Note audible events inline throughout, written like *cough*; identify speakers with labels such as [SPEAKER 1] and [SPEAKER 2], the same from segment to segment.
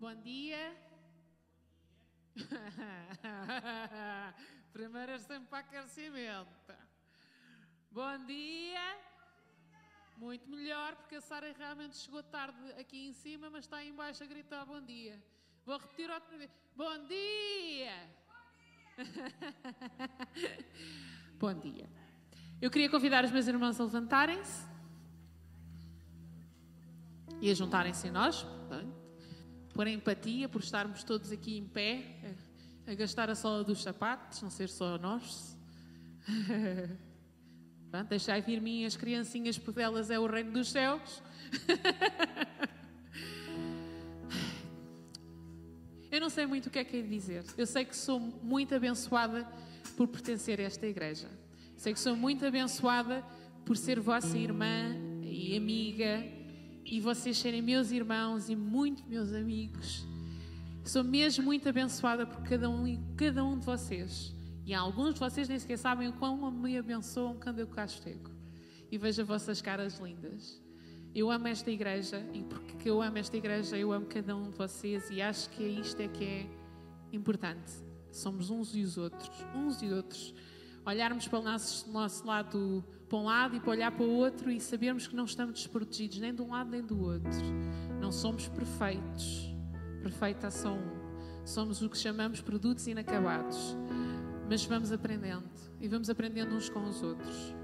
[SPEAKER 1] Bom dia. *laughs* Primeiro é sempre para aquecimento. Bom dia. Muito melhor, porque a Sara realmente chegou tarde aqui em cima, mas está aí embaixo a gritar bom dia. Vou repetir outra vez. Bom dia! *laughs* bom dia. Eu queria convidar os meus irmãos a levantarem-se e a juntarem-se a nós, por empatia, por estarmos todos aqui em pé, a, a gastar a sola dos sapatos, não ser só nós. *laughs* Pronto, deixai vir mim as criancinhas, por elas é o reino dos céus. *laughs* Eu não sei muito o que é que é dizer. Eu sei que sou muito abençoada por pertencer a esta igreja. Sei que sou muito abençoada por ser vossa irmã e amiga e vocês serem meus irmãos e muito meus amigos. Sou mesmo muito abençoada por cada um e cada um de vocês. E alguns de vocês nem sequer sabem o quão me abençoam quando eu cá chego. E vejo as vossas caras lindas. Eu amo esta igreja e porque eu amo esta igreja, eu amo cada um de vocês e acho que isto é que é importante. Somos uns e os outros, uns e outros. Olharmos para o nosso, nosso lado para um lado e para olhar para o outro e sabermos que não estamos desprotegidos nem de um lado nem do outro. Não somos perfeitos. Perfeito é só um. Somos o que chamamos produtos inacabados. Mas vamos aprendendo e vamos aprendendo uns com os outros.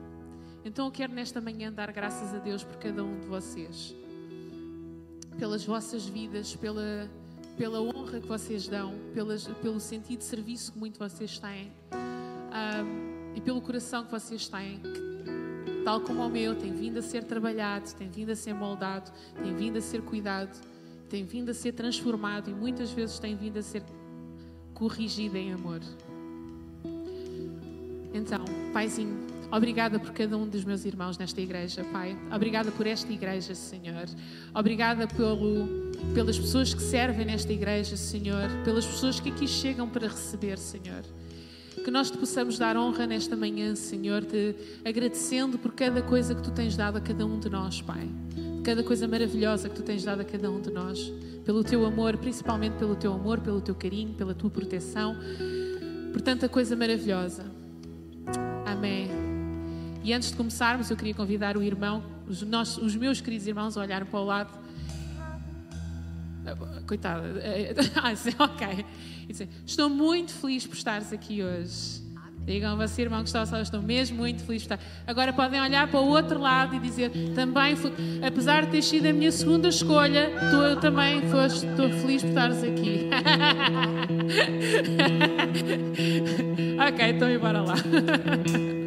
[SPEAKER 1] Então eu quero nesta manhã dar graças a Deus por cada um de vocês, pelas vossas vidas, pela, pela honra que vocês dão, pelas, pelo sentido de serviço que muito vocês têm um, e pelo coração que vocês têm, que tal como o meu, tem vindo a ser trabalhado, tem vindo a ser moldado, tem vindo a ser cuidado, tem vindo a ser transformado e muitas vezes tem vindo a ser corrigido em amor. Então, Paizinho, obrigada por cada um dos meus irmãos nesta igreja, Pai. Obrigada por esta igreja, Senhor. Obrigada pelo, pelas pessoas que servem nesta igreja, Senhor. Pelas pessoas que aqui chegam para receber, Senhor. Que nós te possamos dar honra nesta manhã, Senhor, te agradecendo por cada coisa que tu tens dado a cada um de nós, Pai. Cada coisa maravilhosa que tu tens dado a cada um de nós. Pelo teu amor, principalmente pelo teu amor, pelo teu carinho, pela tua proteção, por tanta coisa maravilhosa. Amém. E antes de começarmos, eu queria convidar o irmão, os, nossos, os meus queridos irmãos, a olhar para o lado. Coitada. Ah, *laughs* ok. Estou muito feliz por estares aqui hoje. Digam a você, irmão que está estou mesmo muito feliz por estar. Agora podem olhar para o outro lado e dizer, também, fui, apesar de ter sido a minha segunda escolha, tu eu também foste, estou feliz por estares aqui. *laughs* ok, então embora lá. *laughs*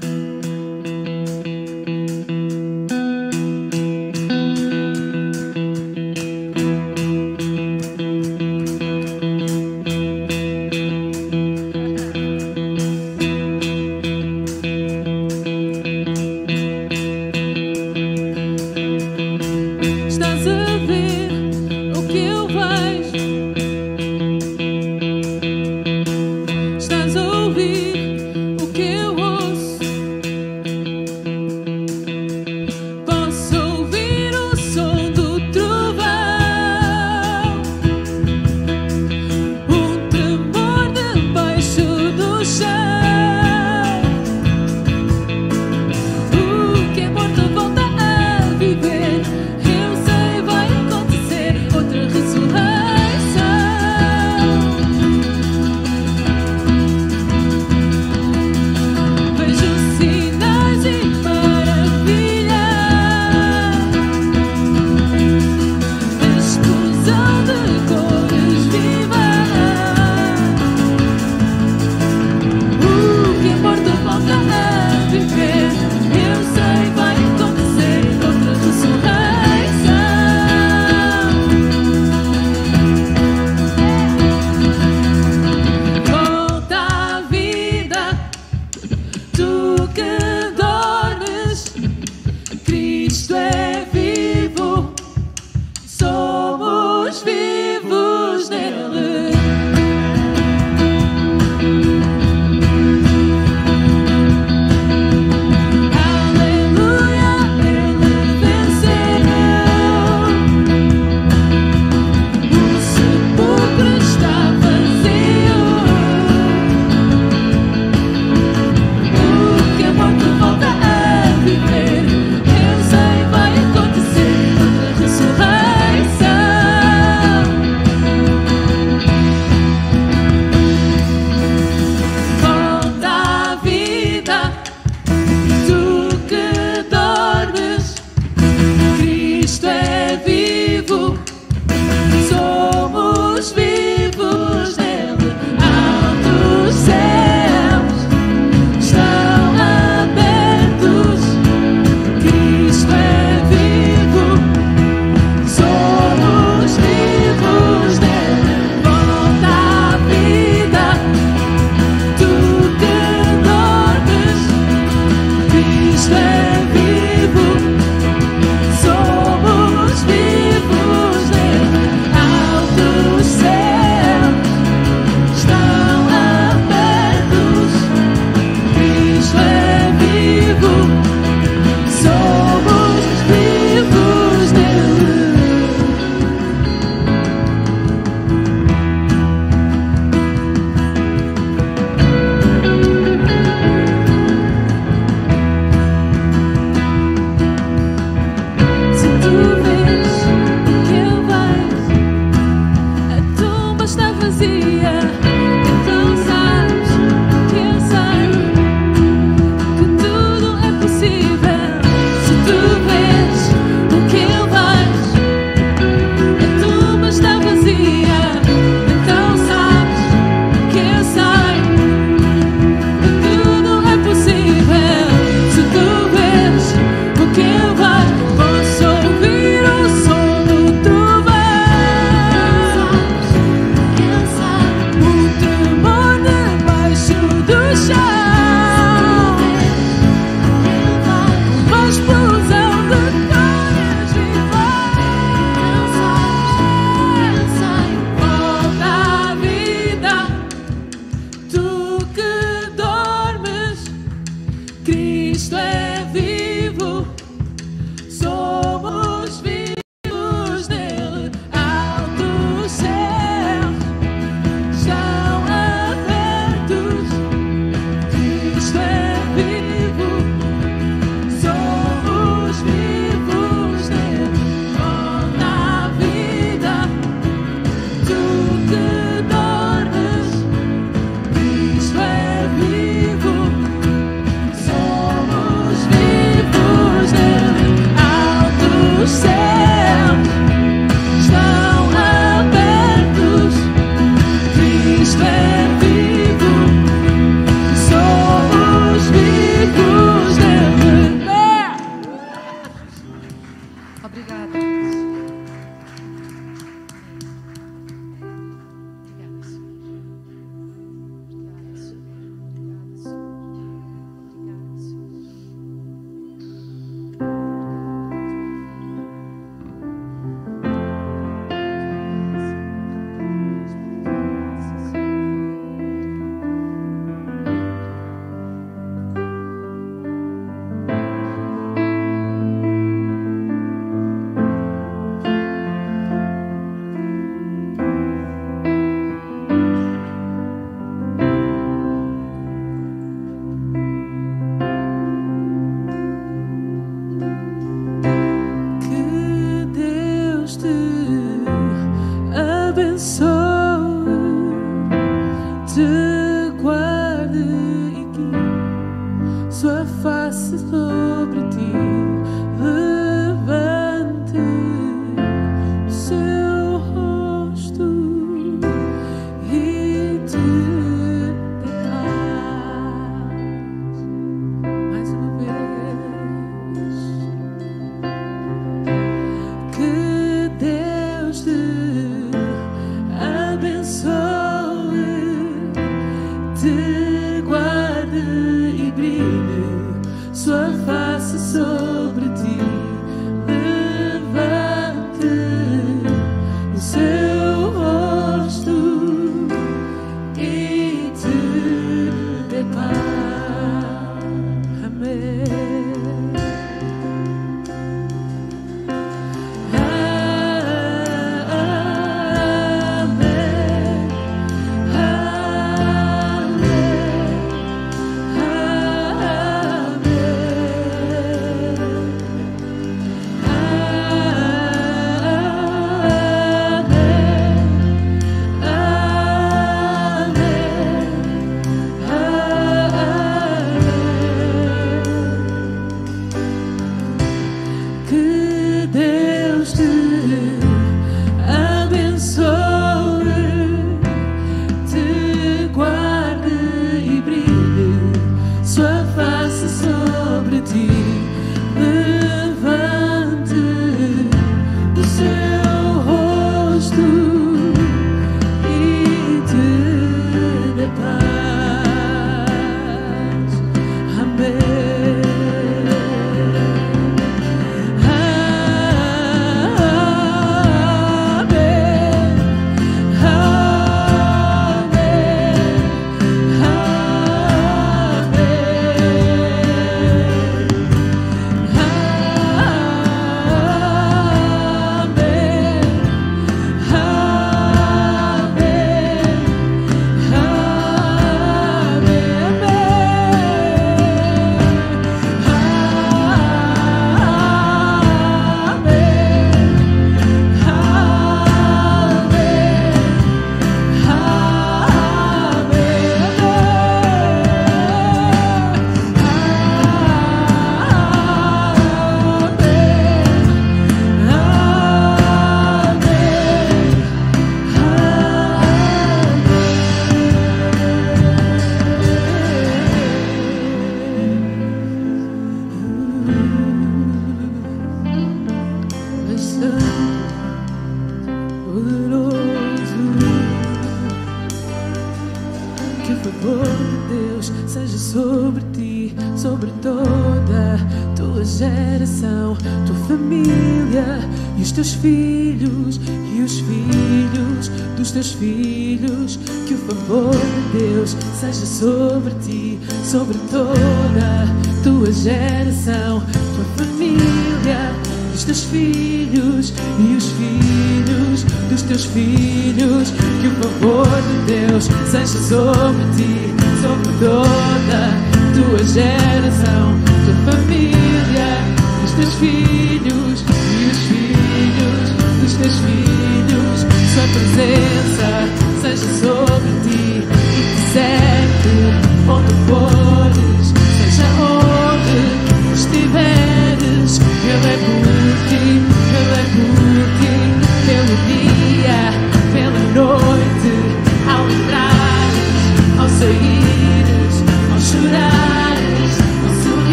[SPEAKER 2] to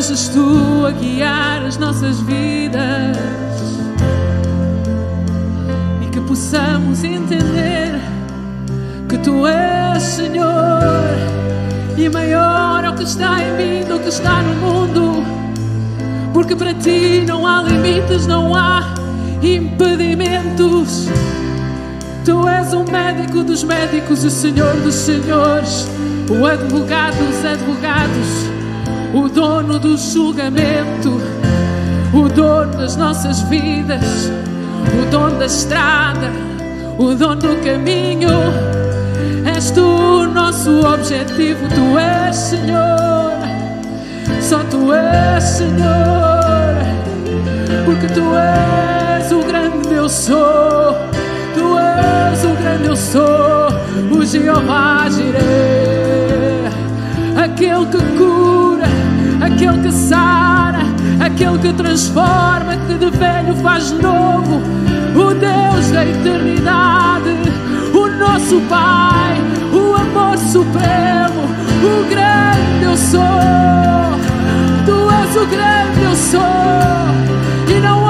[SPEAKER 2] Sejas tu a guiar as nossas vidas e que possamos entender que tu és Senhor e maior é o que está em mim do que está no mundo, porque para ti não há limites, não há impedimentos. Tu és o médico dos médicos, o Senhor dos senhores, o advogado dos advogados o dono do julgamento, o dono das nossas vidas, o dono da estrada, o dono do caminho. És tu o nosso objetivo, tu és Senhor, só tu és Senhor, porque tu és o grande eu sou, tu és o grande eu sou, o Jeová Jireh, aquele que cura aquele que sara, aquele que transforma, que de velho faz novo, o Deus da eternidade, o nosso Pai, o amor supremo, o grande eu sou. Tu és o grande eu sou, e não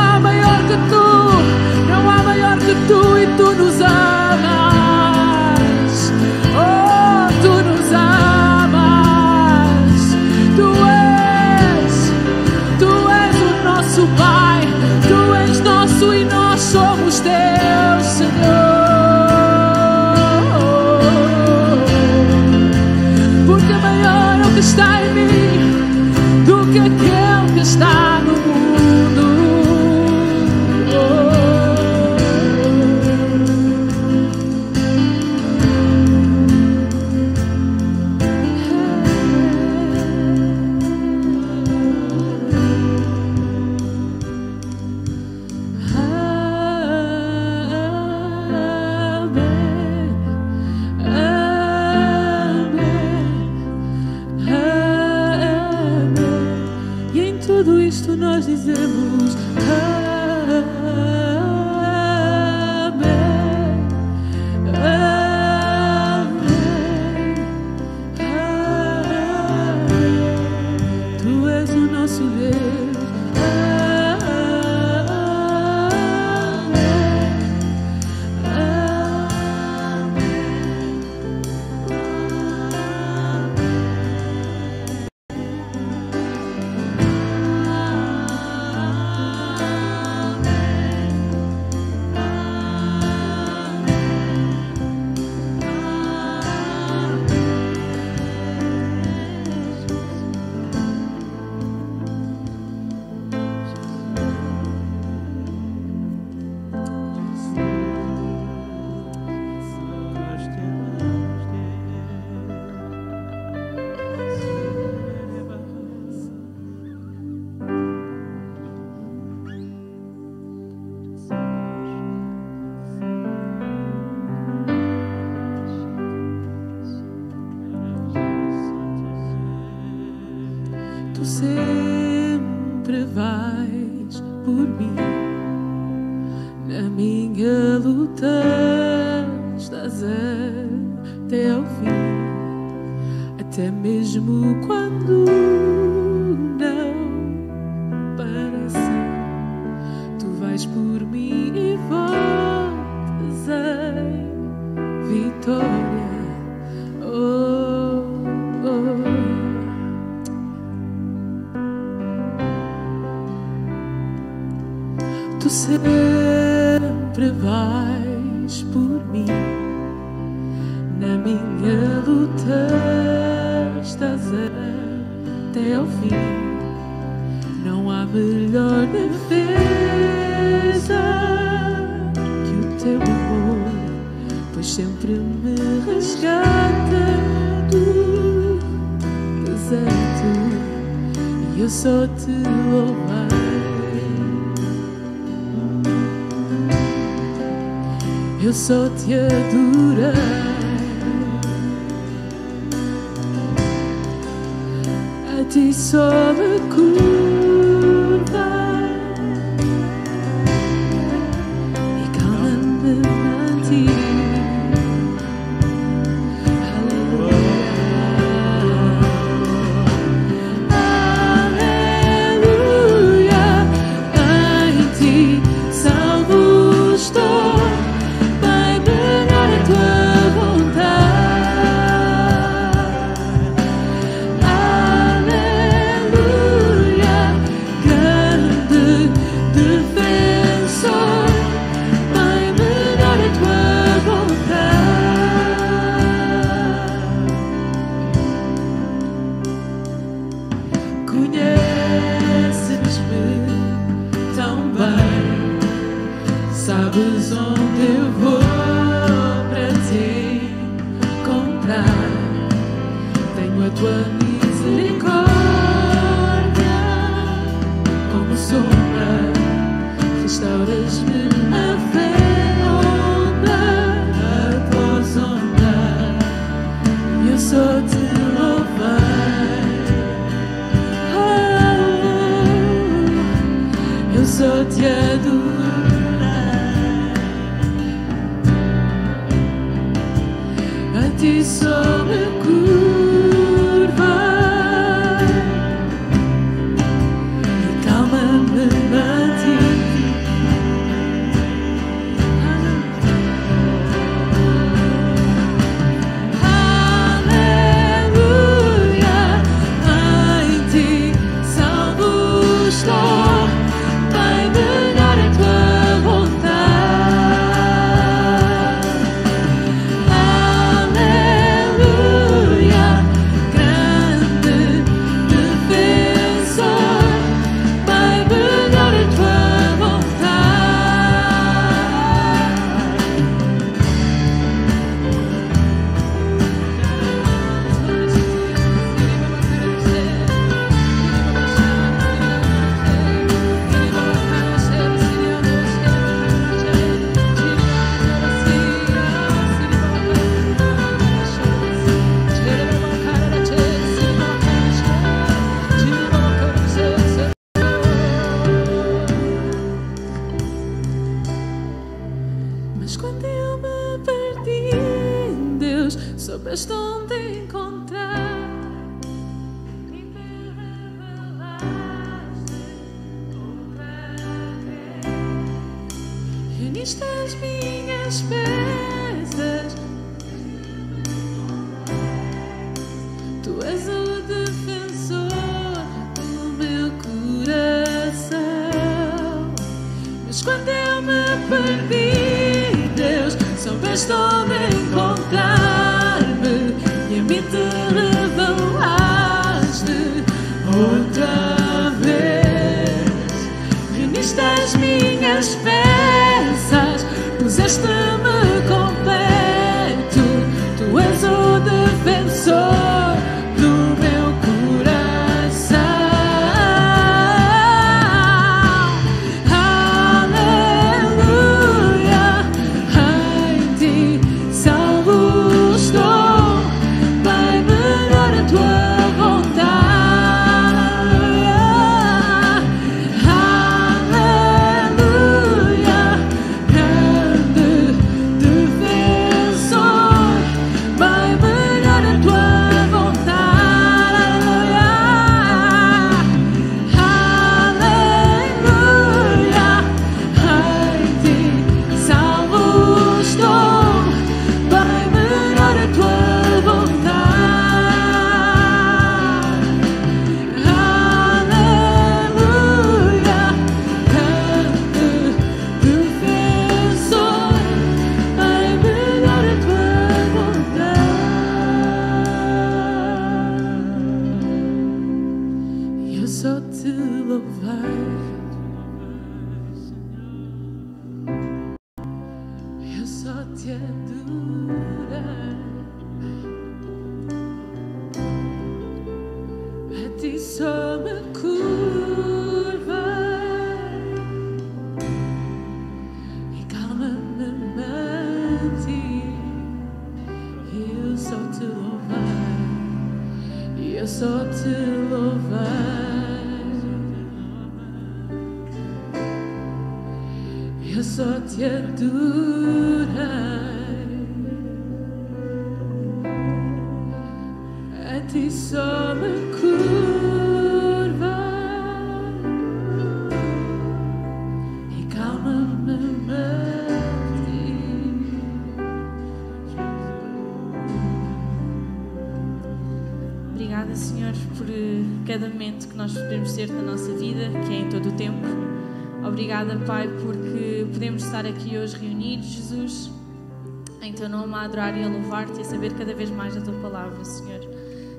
[SPEAKER 3] louvar-te e a saber cada vez mais a tua palavra, Senhor.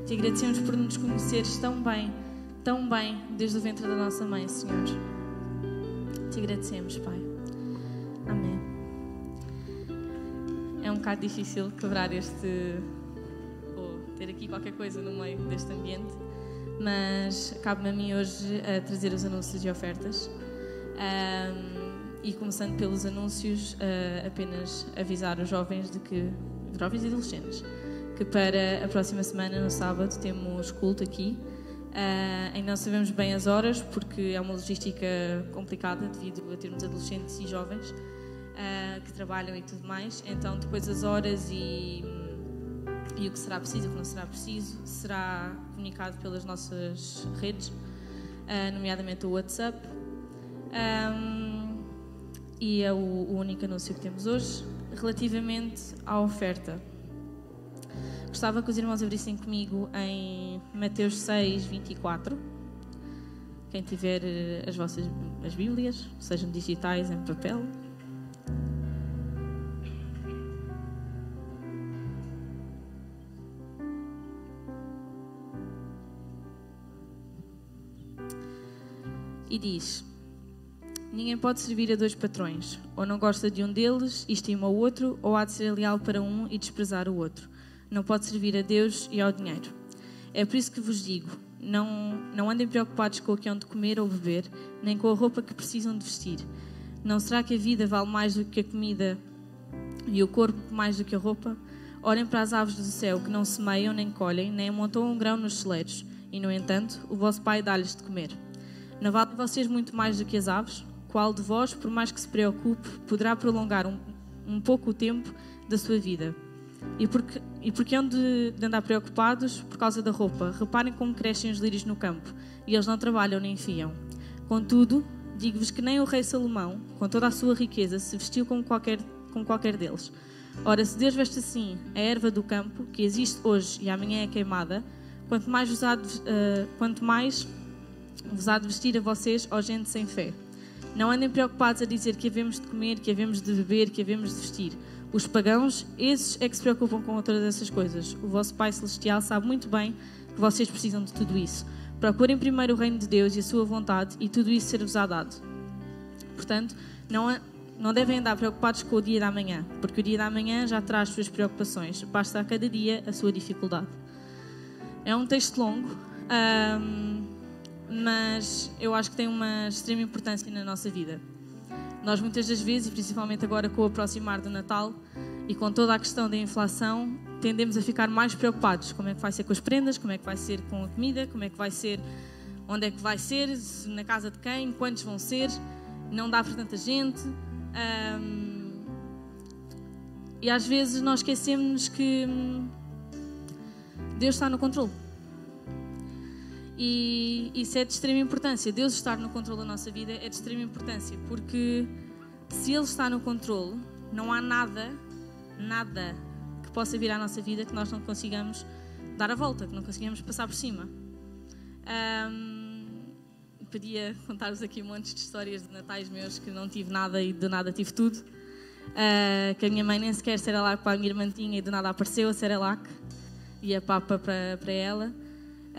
[SPEAKER 3] Te agradecemos por nos conheceres tão bem, tão bem, desde o ventre da nossa mãe, Senhor. Te agradecemos, Pai. Amém. É um bocado difícil quebrar este. ou ter aqui qualquer coisa no meio deste ambiente, mas cabe-me a mim hoje a trazer os anúncios e ofertas. Um, e começando pelos anúncios, uh, apenas avisar os jovens de que jovens e adolescentes, que para a próxima semana, no sábado, temos culto aqui. Uh, ainda não sabemos bem as horas, porque é uma logística complicada devido a termos adolescentes e jovens uh, que trabalham e tudo mais. Então, depois as horas e, e o que será preciso o que não será preciso será comunicado pelas nossas redes, uh, nomeadamente o WhatsApp. Um, e é o, o único anúncio que temos hoje relativamente à oferta. Gostava que os irmãos abrissem comigo em Mateus 6, 24. Quem tiver eh, as vossas as Bíblias, sejam digitais em papel. E diz: Ninguém pode servir a dois patrões, ou não gosta de um deles e estima o outro, ou há de ser leal para um e desprezar o outro. Não pode servir a Deus e ao dinheiro. É por isso que vos digo: não, não andem preocupados com o que hão de comer ou beber, nem com a roupa que precisam de vestir. Não será que a vida vale mais do que a comida e o corpo mais do que a roupa? Olhem para as aves do céu que não semeiam, nem colhem, nem amontam um grão nos celeiros, e no entanto, o vosso Pai dá-lhes de comer. Não valem vocês muito mais do que as aves? Qual de vós, por mais que se preocupe, poderá prolongar um, um pouco o tempo da sua vida? E porque, e porque hão de, de andar preocupados por causa da roupa? Reparem como crescem os lírios no campo, e eles não trabalham nem fiam. Contudo, digo-vos que nem o rei Salomão, com toda a sua riqueza, se vestiu como qualquer, com qualquer deles. Ora, se Deus veste assim a erva do campo, que existe hoje e amanhã é queimada, quanto mais de, uh, quanto mais vos há de vestir a vocês, ó gente sem fé. Não andem preocupados a dizer que havemos de comer, que havemos de beber, que havemos de vestir. Os pagãos, esses é que se preocupam com todas essas coisas. O vosso Pai Celestial sabe muito bem que vocês precisam de tudo isso. Procurem primeiro o reino de Deus e a sua vontade, e tudo isso ser-vos dado. Portanto, não, não devem andar preocupados com o dia da manhã, porque o dia da manhã já traz suas preocupações. Basta a cada dia a sua dificuldade. É um texto longo. Um, mas eu acho que tem uma extrema importância na nossa vida. Nós muitas das vezes, e principalmente agora com o aproximar do Natal e com toda a questão da inflação, tendemos a ficar mais preocupados. Como é que vai ser com as prendas, como é que vai ser com a comida, como é que vai ser, onde é que vai ser, na casa de quem, quantos vão ser, não dá para tanta gente. Um, e às vezes nós esquecemos que hum, Deus está no controle. E isso é de extrema importância. Deus estar no controle da nossa vida é de extrema importância, porque se Ele está no controle, não há nada, nada que possa vir à nossa vida que nós não consigamos dar a volta, que não consigamos passar por cima. Um, podia contar-vos aqui um monte de histórias de natais meus que não tive nada e de nada tive tudo. Uh, que a minha mãe nem sequer se era lá para a minha irmã tinha e de nada apareceu a Cerelac e a papa para, para ela.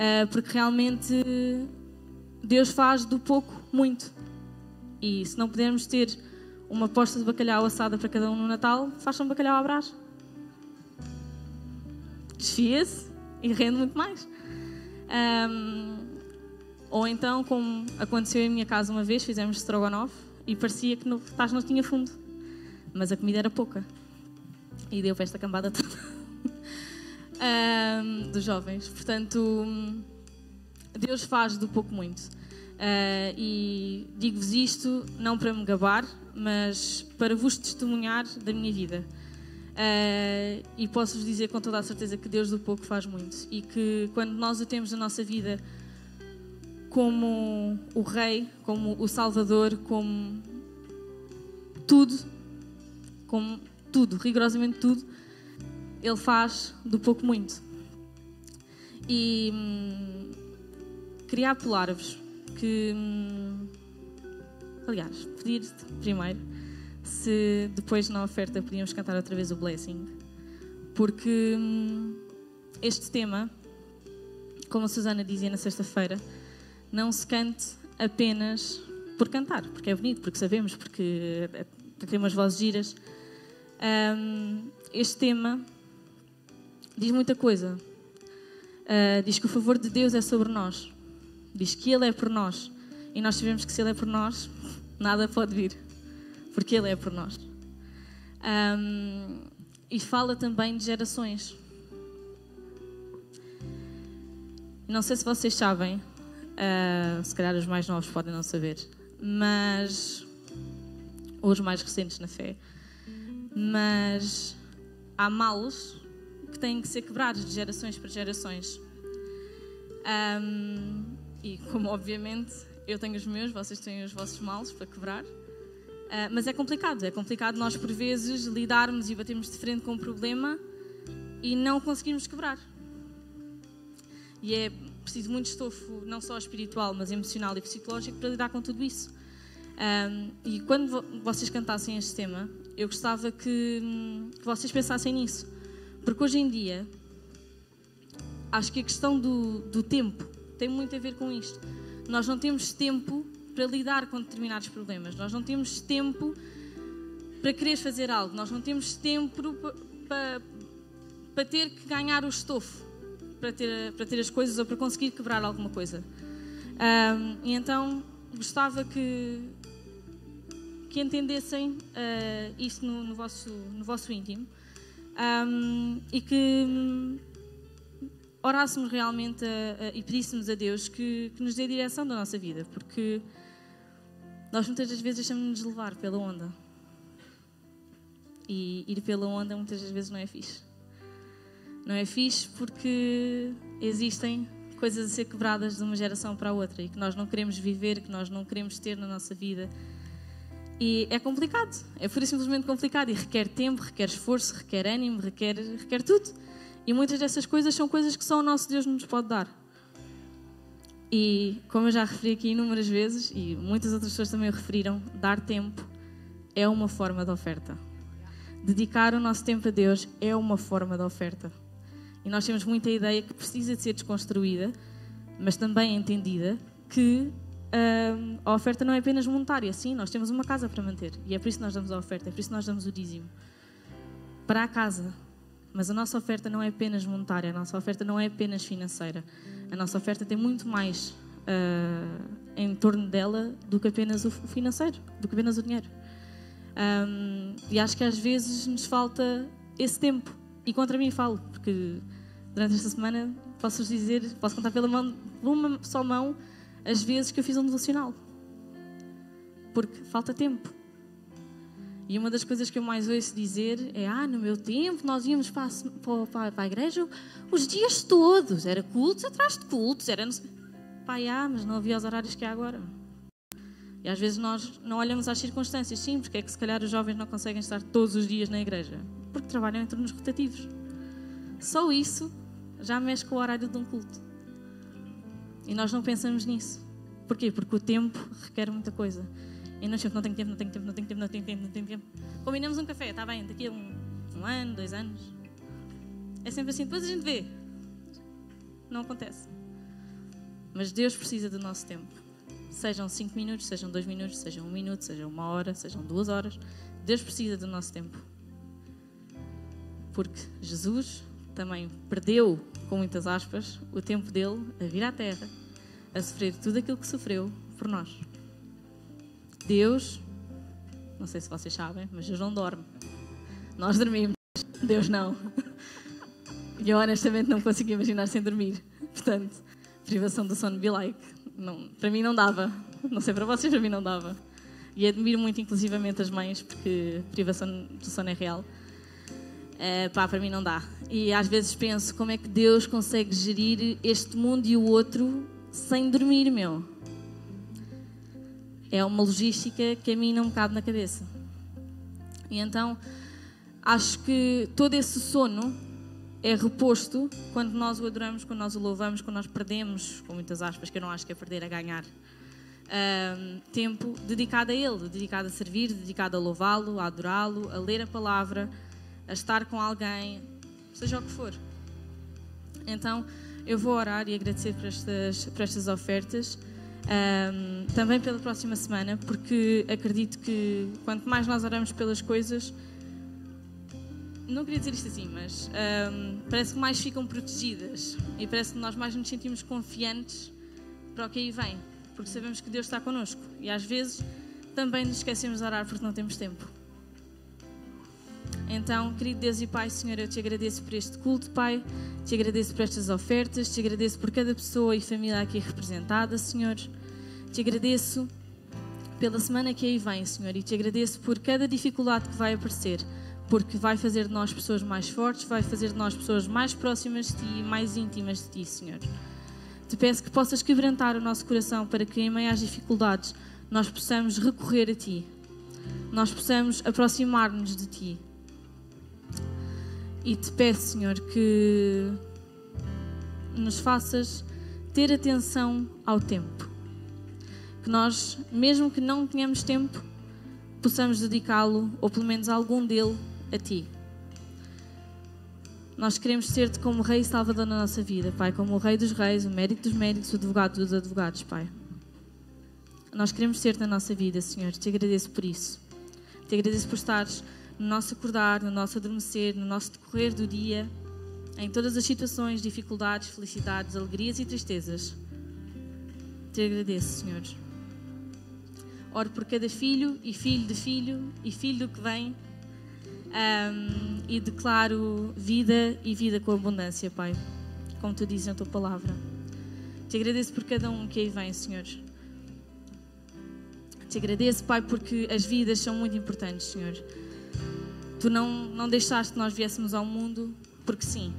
[SPEAKER 3] Uh, porque realmente Deus faz do pouco muito. E se não pudermos ter uma posta de bacalhau assada para cada um no Natal, façam um bacalhau à brás. Desfia-se e rende muito mais. Um, ou então, como aconteceu em minha casa uma vez, fizemos strogonoff e parecia que no tacho não tinha fundo. Mas a comida era pouca. E deu para esta cambada toda um, dos jovens. Portanto, Deus faz do pouco muito. Uh, e digo-vos isto não para me gabar, mas para vos testemunhar da minha vida. Uh, e posso-vos dizer com toda a certeza que Deus do pouco faz muito. E que quando nós o temos na nossa vida como o Rei, como o Salvador, como tudo, como tudo, rigorosamente tudo, ele faz do pouco muito. E hum, queria apelar-vos que, hum, aliás, pedir-te primeiro se depois na oferta podíamos cantar outra vez o Blessing, porque hum, este tema, como a Susana dizia na sexta-feira, não se cante apenas por cantar, porque é bonito, porque sabemos, porque, porque tem umas vozes giras. Um, este tema diz muita coisa. Uh, diz que o favor de Deus é sobre nós. Diz que Ele é por nós. E nós sabemos que se Ele é por nós, *laughs* nada pode vir. Porque Ele é por nós. Um, e fala também de gerações. Não sei se vocês sabem, uh, se calhar os mais novos podem não saber, mas. ou os mais recentes na fé. Mas há males que têm que ser quebrados de gerações para gerações. Um, e como *laughs* obviamente eu tenho os meus, vocês têm os vossos males para quebrar. Uh, mas é complicado, é complicado nós por vezes lidarmos e batermos de frente com um problema e não conseguirmos quebrar. E é preciso muito estofo, não só espiritual, mas emocional e psicológico, para lidar com tudo isso. Um, e quando vocês cantassem este tema, eu gostava que, que vocês pensassem nisso. Porque hoje em dia, acho que a questão do, do tempo tem muito a ver com isto. Nós não temos tempo para lidar com determinados problemas, nós não temos tempo para querer fazer algo, nós não temos tempo para, para, ter que ganhar o estofo, para ter, para ter as coisas ou para conseguir quebrar alguma coisa. Um, e então gostava que, que entendessem uh, isso no, no, vosso, no vosso íntimo um, e que orássemos realmente a, a, e pedíssemos a Deus que, que, nos dê a direção da nossa vida, porque nós muitas das vezes deixamos-nos levar pela onda. E ir pela onda muitas das vezes não é fixe. Não é fixe porque existem coisas a ser quebradas de uma geração para a outra e que nós não queremos viver, que nós não queremos ter na nossa vida. E é complicado, é pura e simplesmente complicado e requer tempo, requer esforço, requer ânimo, requer, requer tudo. E muitas dessas coisas são coisas que só o nosso Deus nos pode dar. E como eu já referi aqui inúmeras vezes, e muitas outras pessoas também o referiram, dar tempo é uma forma de oferta. Dedicar o nosso tempo a Deus é uma forma de oferta. E nós temos muita ideia que precisa de ser desconstruída, mas também entendida que a oferta não é apenas monetária. Sim, nós temos uma casa para manter e é por isso que nós damos a oferta, é por isso que nós damos o dízimo. Para a casa, mas a nossa oferta não é apenas monetária, a nossa oferta não é apenas financeira. A nossa oferta tem muito mais uh, em torno dela do que apenas o financeiro, do que apenas o dinheiro. Um, e acho que às vezes nos falta esse tempo. E contra mim falo, porque durante esta semana posso dizer, posso contar pela mão, uma só mão, as vezes que eu fiz um devocional. Porque falta tempo. E uma das coisas que eu mais ouço dizer é: Ah, no meu tempo nós íamos para a, para, a igreja os dias todos, era cultos atrás de cultos, era. Pai, ah, mas não havia os horários que há agora. E às vezes nós não olhamos às circunstâncias, sim, porque é que se calhar os jovens não conseguem estar todos os dias na igreja? Porque trabalham em turnos rotativos. Só isso já mexe com o horário de um culto. E nós não pensamos nisso. Porquê? Porque o tempo requer muita coisa. E nós sempre, não tenho tempo, não tenho tempo, não tenho tempo, não tenho tempo, não tenho tempo. Combinamos um café, está bem, daqui a um, um ano, dois anos. É sempre assim, depois a gente vê. Não acontece. Mas Deus precisa do nosso tempo. Sejam cinco minutos, sejam dois minutos, sejam um minuto, sejam uma hora, sejam duas horas. Deus precisa do nosso tempo. Porque Jesus também perdeu, com muitas aspas, o tempo dele a vir à Terra, a sofrer tudo aquilo que sofreu por nós. Deus, não sei se vocês sabem, mas Deus não dorme. Nós dormimos, Deus não. E eu honestamente não consigo imaginar sem dormir. Portanto, privação do sono be like. Não, para mim não dava. Não sei para vocês, para mim não dava. E admiro muito, inclusivamente, as mães, porque privação do sono é real. É, pá, para mim não dá. E às vezes penso como é que Deus consegue gerir este mundo e o outro sem dormir, meu é uma logística que a mim não me cabe na cabeça. E então acho que todo esse sono é reposto quando nós o adoramos, quando nós o louvamos, quando nós perdemos, com muitas aspas, que eu não acho que é perder, a ganhar. Um, tempo dedicado a Ele, dedicado a servir, dedicado a louvá-lo, a adorá-lo, a ler a palavra, a estar com alguém, seja o que for. Então, eu vou orar e agradecer por estas, por estas ofertas um, também pela próxima semana, porque acredito que quanto mais nós oramos pelas coisas, não queria dizer isto assim, mas um, parece que mais ficam protegidas e parece que nós mais nos sentimos confiantes para o que aí vem, porque sabemos que Deus está connosco e às vezes também nos esquecemos de orar porque não temos tempo. Então, querido Deus e Pai, Senhor, eu te agradeço por este culto, Pai, te agradeço por estas ofertas, te agradeço por cada pessoa e família aqui representada, Senhor. Te agradeço pela semana que aí vem, Senhor, e te agradeço por cada dificuldade que vai aparecer, porque vai fazer de nós pessoas mais fortes, vai fazer de nós pessoas mais próximas de Ti e mais íntimas de Ti, Senhor. Te peço que possas quebrantar o nosso coração para que, em meio às dificuldades, nós possamos recorrer a Ti, nós possamos aproximar-nos de Ti e te peço, Senhor, que nos faças ter atenção ao tempo. Que nós, mesmo que não tenhamos tempo, possamos dedicá-lo, ou pelo menos algum dele, a Ti. Nós queremos ser-te como Rei e Salvador na nossa vida, Pai, como o Rei dos Reis, o médico dos médicos, o advogado dos advogados, Pai. Nós queremos ser-te na nossa vida, Senhor. Te agradeço por isso. Te agradeço por estares no nosso acordar, no nosso adormecer, no nosso decorrer do dia, em todas as situações, dificuldades, felicidades, alegrias e tristezas. Te agradeço, Senhor. Oro por cada filho e filho de filho e filho do que vem. Um, e declaro vida e vida com abundância, Pai, como tu dizes na tua palavra. Te agradeço por cada um que aí vem, Senhor. Te agradeço, Pai, porque as vidas são muito importantes, Senhor. Tu não, não deixaste que nós viéssemos ao mundo porque sim.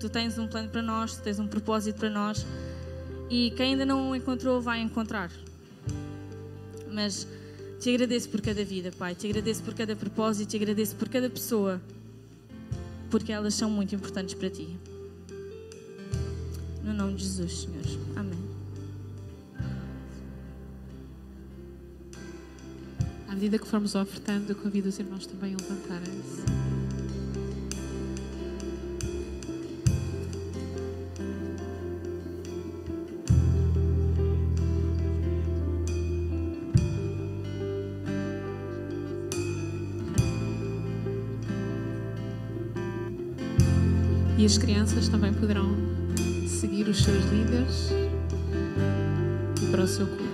[SPEAKER 3] Tu tens um plano para nós, tu tens um propósito para nós e quem ainda não o encontrou vai encontrar. Mas te agradeço por cada vida, Pai. Te agradeço por cada propósito, te agradeço por cada pessoa, porque elas são muito importantes para ti. No nome de Jesus, Senhor. Amém.
[SPEAKER 2] À medida que formos ofertando, eu convido os irmãos também a levantarem-se. E as crianças também poderão seguir os seus líderes para o seu culto.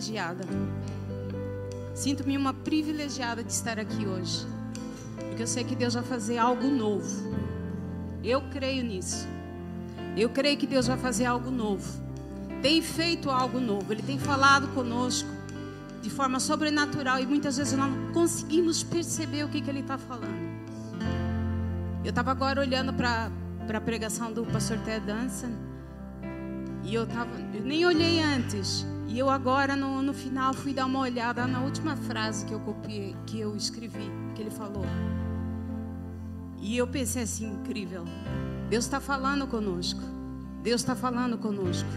[SPEAKER 1] Privilegiada. Sinto-me uma privilegiada de estar aqui hoje. Porque eu sei que Deus vai fazer algo novo. Eu creio nisso. Eu creio que Deus vai fazer algo novo. Tem feito algo novo. Ele tem falado conosco de forma sobrenatural e muitas vezes nós não conseguimos perceber o que, que Ele está falando. Eu estava agora olhando para a pregação do pastor Ted Danson e eu, tava, eu nem olhei antes. E eu agora, no, no final, fui dar uma olhada na última frase que eu copiei, que eu escrevi, que ele falou. E eu pensei assim, incrível. Deus está falando conosco. Deus está falando conosco.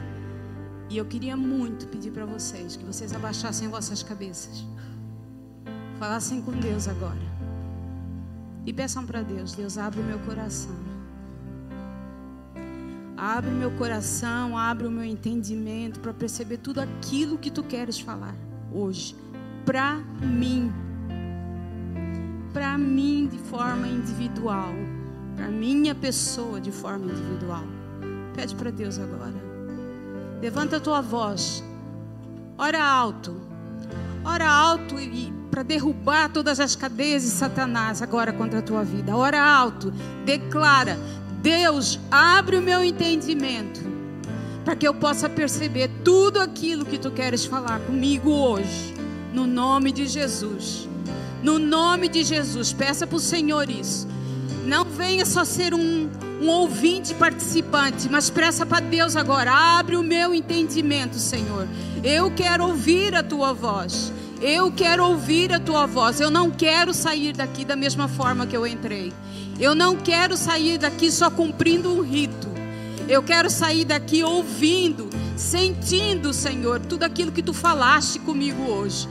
[SPEAKER 1] E eu queria muito pedir para vocês que vocês abaixassem vossas cabeças. Falassem com Deus agora. E peçam para Deus: Deus, abre o meu coração. Abre o meu coração, abre o meu entendimento para perceber tudo aquilo que tu queres falar hoje. Para mim. Para mim de forma individual. Para minha pessoa de forma individual. Pede para Deus agora. Levanta a tua voz. Ora alto. Ora alto e para derrubar todas as cadeias de Satanás agora contra a tua vida. Ora alto. Declara: Deus, abre o meu entendimento para que eu possa perceber tudo aquilo que tu queres falar comigo hoje. No nome de Jesus. No nome de Jesus. Peça para o Senhor isso. Não venha só ser um, um ouvinte participante, mas peça para Deus agora. Abre o meu entendimento, Senhor. Eu quero ouvir a tua voz. Eu quero ouvir a tua voz. Eu não quero sair daqui da mesma forma que eu entrei. Eu não quero sair daqui só cumprindo um rito. Eu quero sair daqui ouvindo, sentindo, Senhor, tudo aquilo que tu falaste comigo hoje.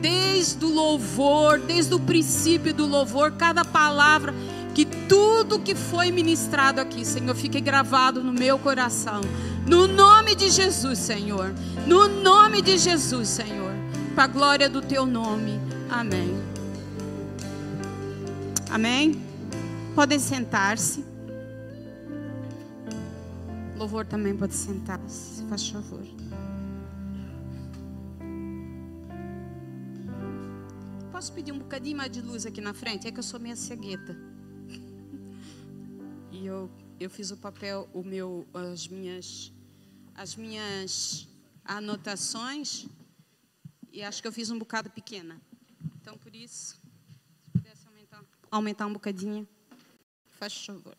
[SPEAKER 1] Desde o louvor, desde o princípio do louvor, cada palavra Que tudo que foi ministrado aqui, Senhor, fique gravado no meu coração. No nome de Jesus, Senhor. No nome de Jesus, Senhor. Para a glória do teu nome. Amém. Amém. Podem sentar-se. Louvor também pode sentar-se, faz favor. Posso pedir um bocadinho mais de luz aqui na frente? É que eu sou meio cegueta. E eu, eu fiz o papel, o meu, as minhas, as minhas anotações e acho que eu fiz um bocado pequena. Então, por isso, se pudesse aumentar, aumentar um bocadinho, faz favor.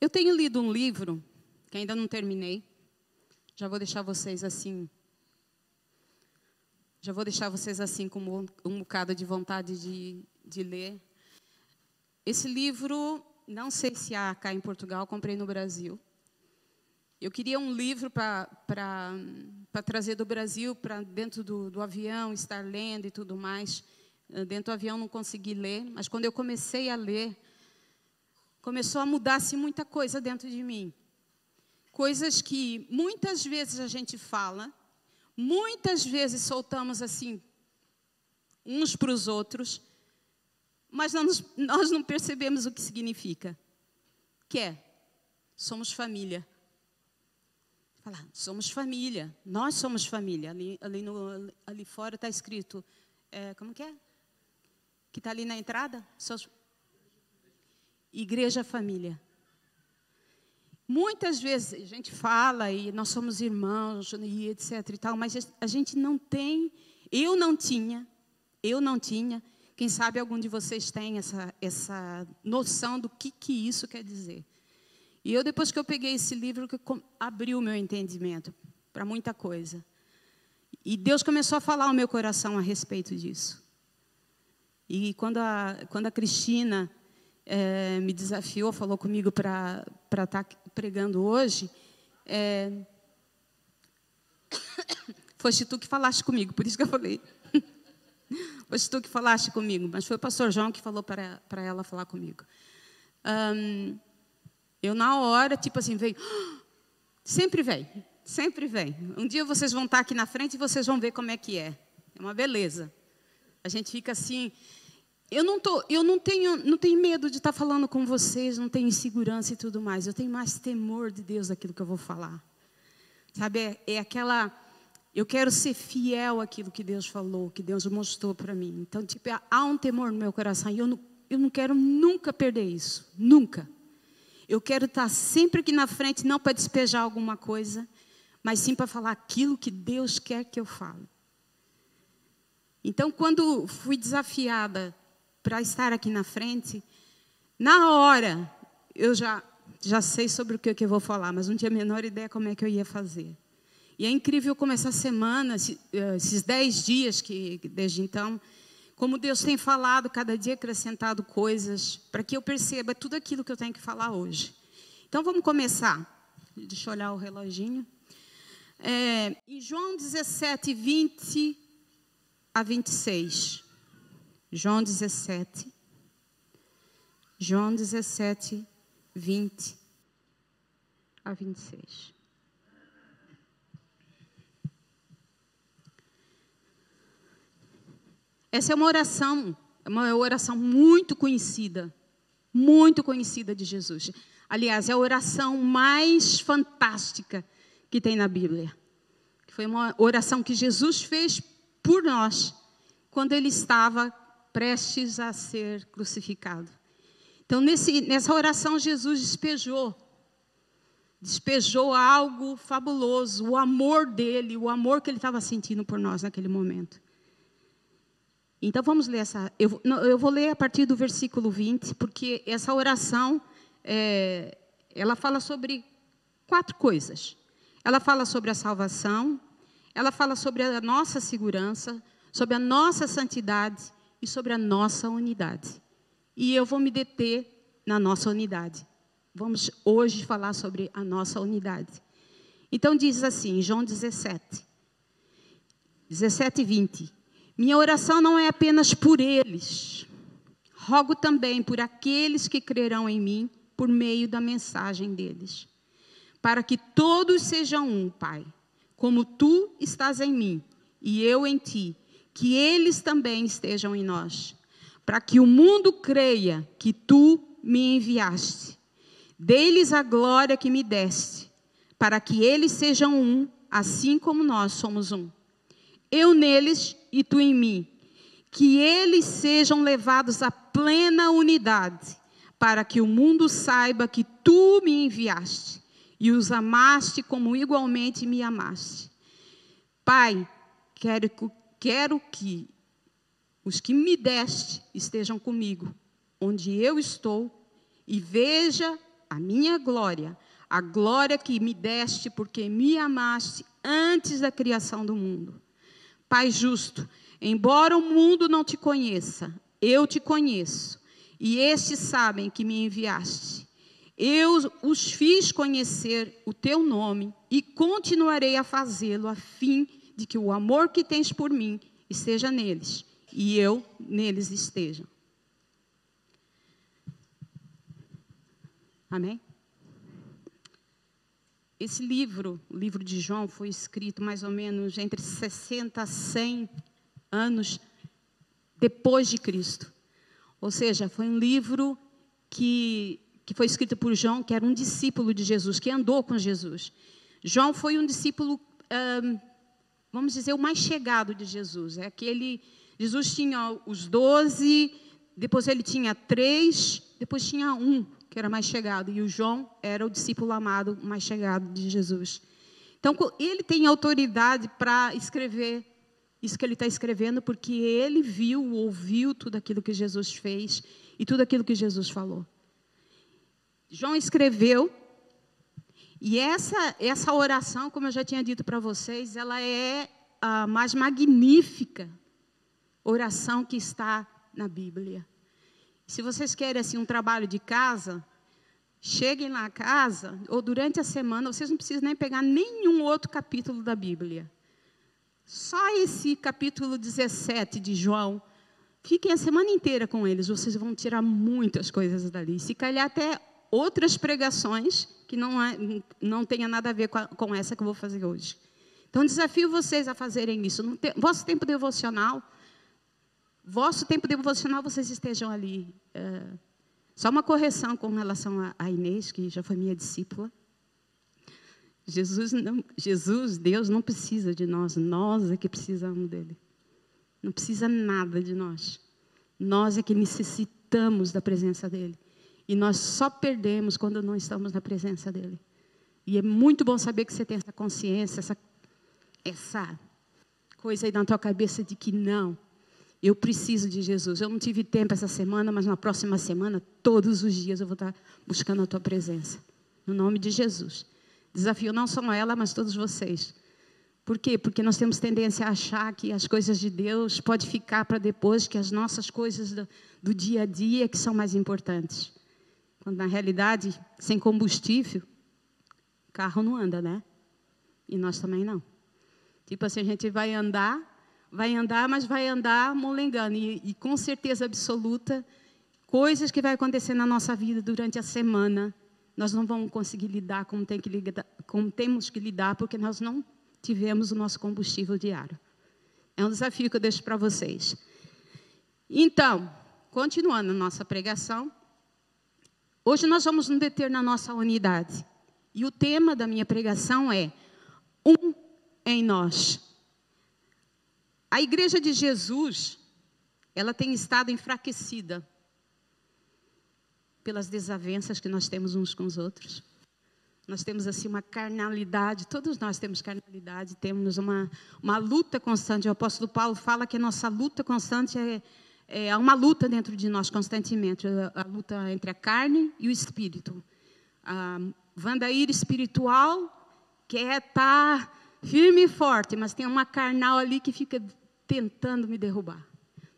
[SPEAKER 1] Eu tenho lido um livro que ainda não terminei. Já vou deixar vocês assim. Já vou deixar vocês assim com um bocado de vontade de, de ler. Esse livro, não sei se há cá em Portugal, comprei no Brasil. Eu queria um livro para trazer do Brasil para dentro do, do avião, estar lendo e tudo mais. Dentro do avião não consegui ler, mas quando eu comecei a ler, começou a mudar-se muita coisa dentro de mim. Coisas que muitas vezes a gente fala, muitas vezes soltamos assim, uns para os outros, mas nós, nós não percebemos o que significa. Que é, somos família. Falar, somos família, nós somos família. Ali, ali, no, ali fora está escrito, é, como que é? Que está ali na entrada? Somos, igreja família. Muitas vezes a gente fala e nós somos irmãos e etc e tal, mas a gente não tem, eu não tinha, eu não tinha, quem sabe algum de vocês tem essa, essa noção do que, que isso quer dizer. E eu, depois que eu peguei esse livro, que abriu o meu entendimento para muita coisa. E Deus começou a falar ao meu coração a respeito disso. E quando a, quando a Cristina é, me desafiou, falou comigo para estar tá pregando hoje, é, *coughs* foste tu que falaste comigo, por isso que eu falei. *laughs* foste tu que falaste comigo, mas foi o pastor João que falou para, para ela falar comigo. Um, eu, na hora, tipo assim, veio. Sempre vem, sempre vem. Um dia vocês vão estar aqui na frente e vocês vão ver como é que é. É uma beleza. A gente fica assim, eu não, tô, eu não, tenho, não tenho medo de estar falando com vocês, não tenho insegurança e tudo mais. Eu tenho mais temor de Deus daquilo que eu vou falar. Sabe, é, é aquela. Eu quero ser fiel àquilo que Deus falou, que Deus mostrou para mim. Então, tipo, há um temor no meu coração e eu não, eu não quero nunca perder isso. Nunca. Eu quero estar sempre aqui na frente, não para despejar alguma coisa, mas sim para falar aquilo que Deus quer que eu fale. Então, quando fui desafiada para estar aqui na frente, na hora eu já já sei sobre o que, eu vou falar, mas não tinha a menor ideia como é que eu ia fazer. E é incrível como essa semana, eh, esses dez dias que desde então, como Deus tem falado, cada dia acrescentado coisas, para que eu perceba tudo aquilo que eu tenho que falar hoje. Então vamos começar. Deixa eu olhar o reloginho. É, em João 17, 20 a 26. João 17. João 17, 20 a 26. Essa é uma oração, é uma oração muito conhecida, muito conhecida de Jesus. Aliás, é a oração mais fantástica que tem na Bíblia. Foi uma oração que Jesus fez por nós quando ele estava prestes a ser crucificado. Então, nesse, nessa oração, Jesus despejou, despejou algo fabuloso, o amor dele, o amor que ele estava sentindo por nós naquele momento. Então, vamos ler essa. Eu, eu vou ler a partir do versículo 20, porque essa oração, é, ela fala sobre quatro coisas. Ela fala sobre a salvação, ela fala sobre a nossa segurança, sobre a nossa santidade e sobre a nossa unidade. E eu vou me deter na nossa unidade. vamos hoje falar sobre a nossa unidade. Então diz assim, João 17, 17 e 20. Minha oração não é apenas por eles, rogo também por aqueles que crerão em mim por meio da mensagem deles, para que todos sejam um, Pai, como tu estás em mim e eu em ti, que eles também estejam em nós, para que o mundo creia que tu me enviaste. Dê-lhes a glória que me deste, para que eles sejam um, assim como nós somos um. Eu neles e tu em mim, que eles sejam levados à plena unidade, para que o mundo saiba que tu me enviaste e os amaste como igualmente me amaste. Pai, quero, quero que os que me deste estejam comigo, onde eu estou, e veja a minha glória, a glória que me deste porque me amaste antes da criação do mundo. Pai justo, embora o mundo não te conheça, eu te conheço, e estes sabem que me enviaste. Eu os fiz conhecer o teu nome e continuarei a fazê-lo a fim de que o amor que tens por mim esteja neles e eu neles esteja. Amém? Esse livro, o livro de João, foi escrito mais ou menos entre 60 a 100 anos depois de Cristo. Ou seja, foi um livro que, que foi escrito por João, que era um discípulo de Jesus, que andou com Jesus. João foi um discípulo vamos dizer, o mais chegado de Jesus. É aquele. Jesus tinha os doze, depois ele tinha três, depois tinha um que era mais chegado, e o João era o discípulo amado mais chegado de Jesus. Então, ele tem autoridade para escrever isso que ele está escrevendo, porque ele viu, ouviu tudo aquilo que Jesus fez e tudo aquilo que Jesus falou. João escreveu e essa, essa oração, como eu já tinha dito para vocês, ela é a mais magnífica oração que está na Bíblia. Se vocês querem assim um trabalho de casa, cheguem na casa ou durante a semana, vocês não precisam nem pegar nenhum outro capítulo da Bíblia. Só esse capítulo 17 de João, fiquem a semana inteira com eles, vocês vão tirar muitas coisas dali. Se calhar até outras pregações que não, é, não tenha nada a ver com, a, com, essa que eu vou fazer hoje. Então, desafio vocês a fazerem isso. No te, vosso tempo devocional, vosso tempo devocional, vocês estejam ali. É, só uma correção com relação a, a, Inês, que já foi minha discípula. Jesus, não, Jesus, Deus, não precisa de nós, nós é que precisamos dele. Não precisa nada de nós. Nós é que necessitamos da presença dele. E nós só perdemos quando não estamos na presença dele. E é muito bom saber que você tem essa consciência, essa, essa coisa aí na tua cabeça de que não, eu preciso de Jesus. Eu não tive tempo essa semana, mas na próxima semana, todos os dias, eu vou estar buscando a tua presença. No nome de Jesus. Desafio não só ela, mas todos vocês. Por quê? Porque nós temos tendência a achar que as coisas de Deus podem ficar para depois, que as nossas coisas do, do dia a dia que são mais importantes. Quando na realidade, sem combustível, carro não anda, né? E nós também não. Tipo assim, a gente vai andar, vai andar, mas vai andar molengando. E, e com certeza absoluta, coisas que vai acontecer na nossa vida durante a semana, nós não vamos conseguir lidar como, tem que lidar, como temos que lidar, porque nós não tivemos o nosso combustível diário. É um desafio que eu deixo para vocês. Então, continuando a nossa pregação, Hoje nós vamos nos deter na nossa unidade. E o tema da minha pregação é um em nós. A igreja de Jesus, ela tem estado enfraquecida pelas desavenças que nós temos uns com os outros. Nós temos assim uma carnalidade, todos nós temos carnalidade, temos uma, uma luta constante. O apóstolo Paulo fala que a nossa luta constante é é, uma luta dentro de nós constantemente, a, luta entre a carne e o espírito. A Vandaíra espiritual quer estar tá firme e forte, mas tem uma carnal ali que fica tentando me derrubar.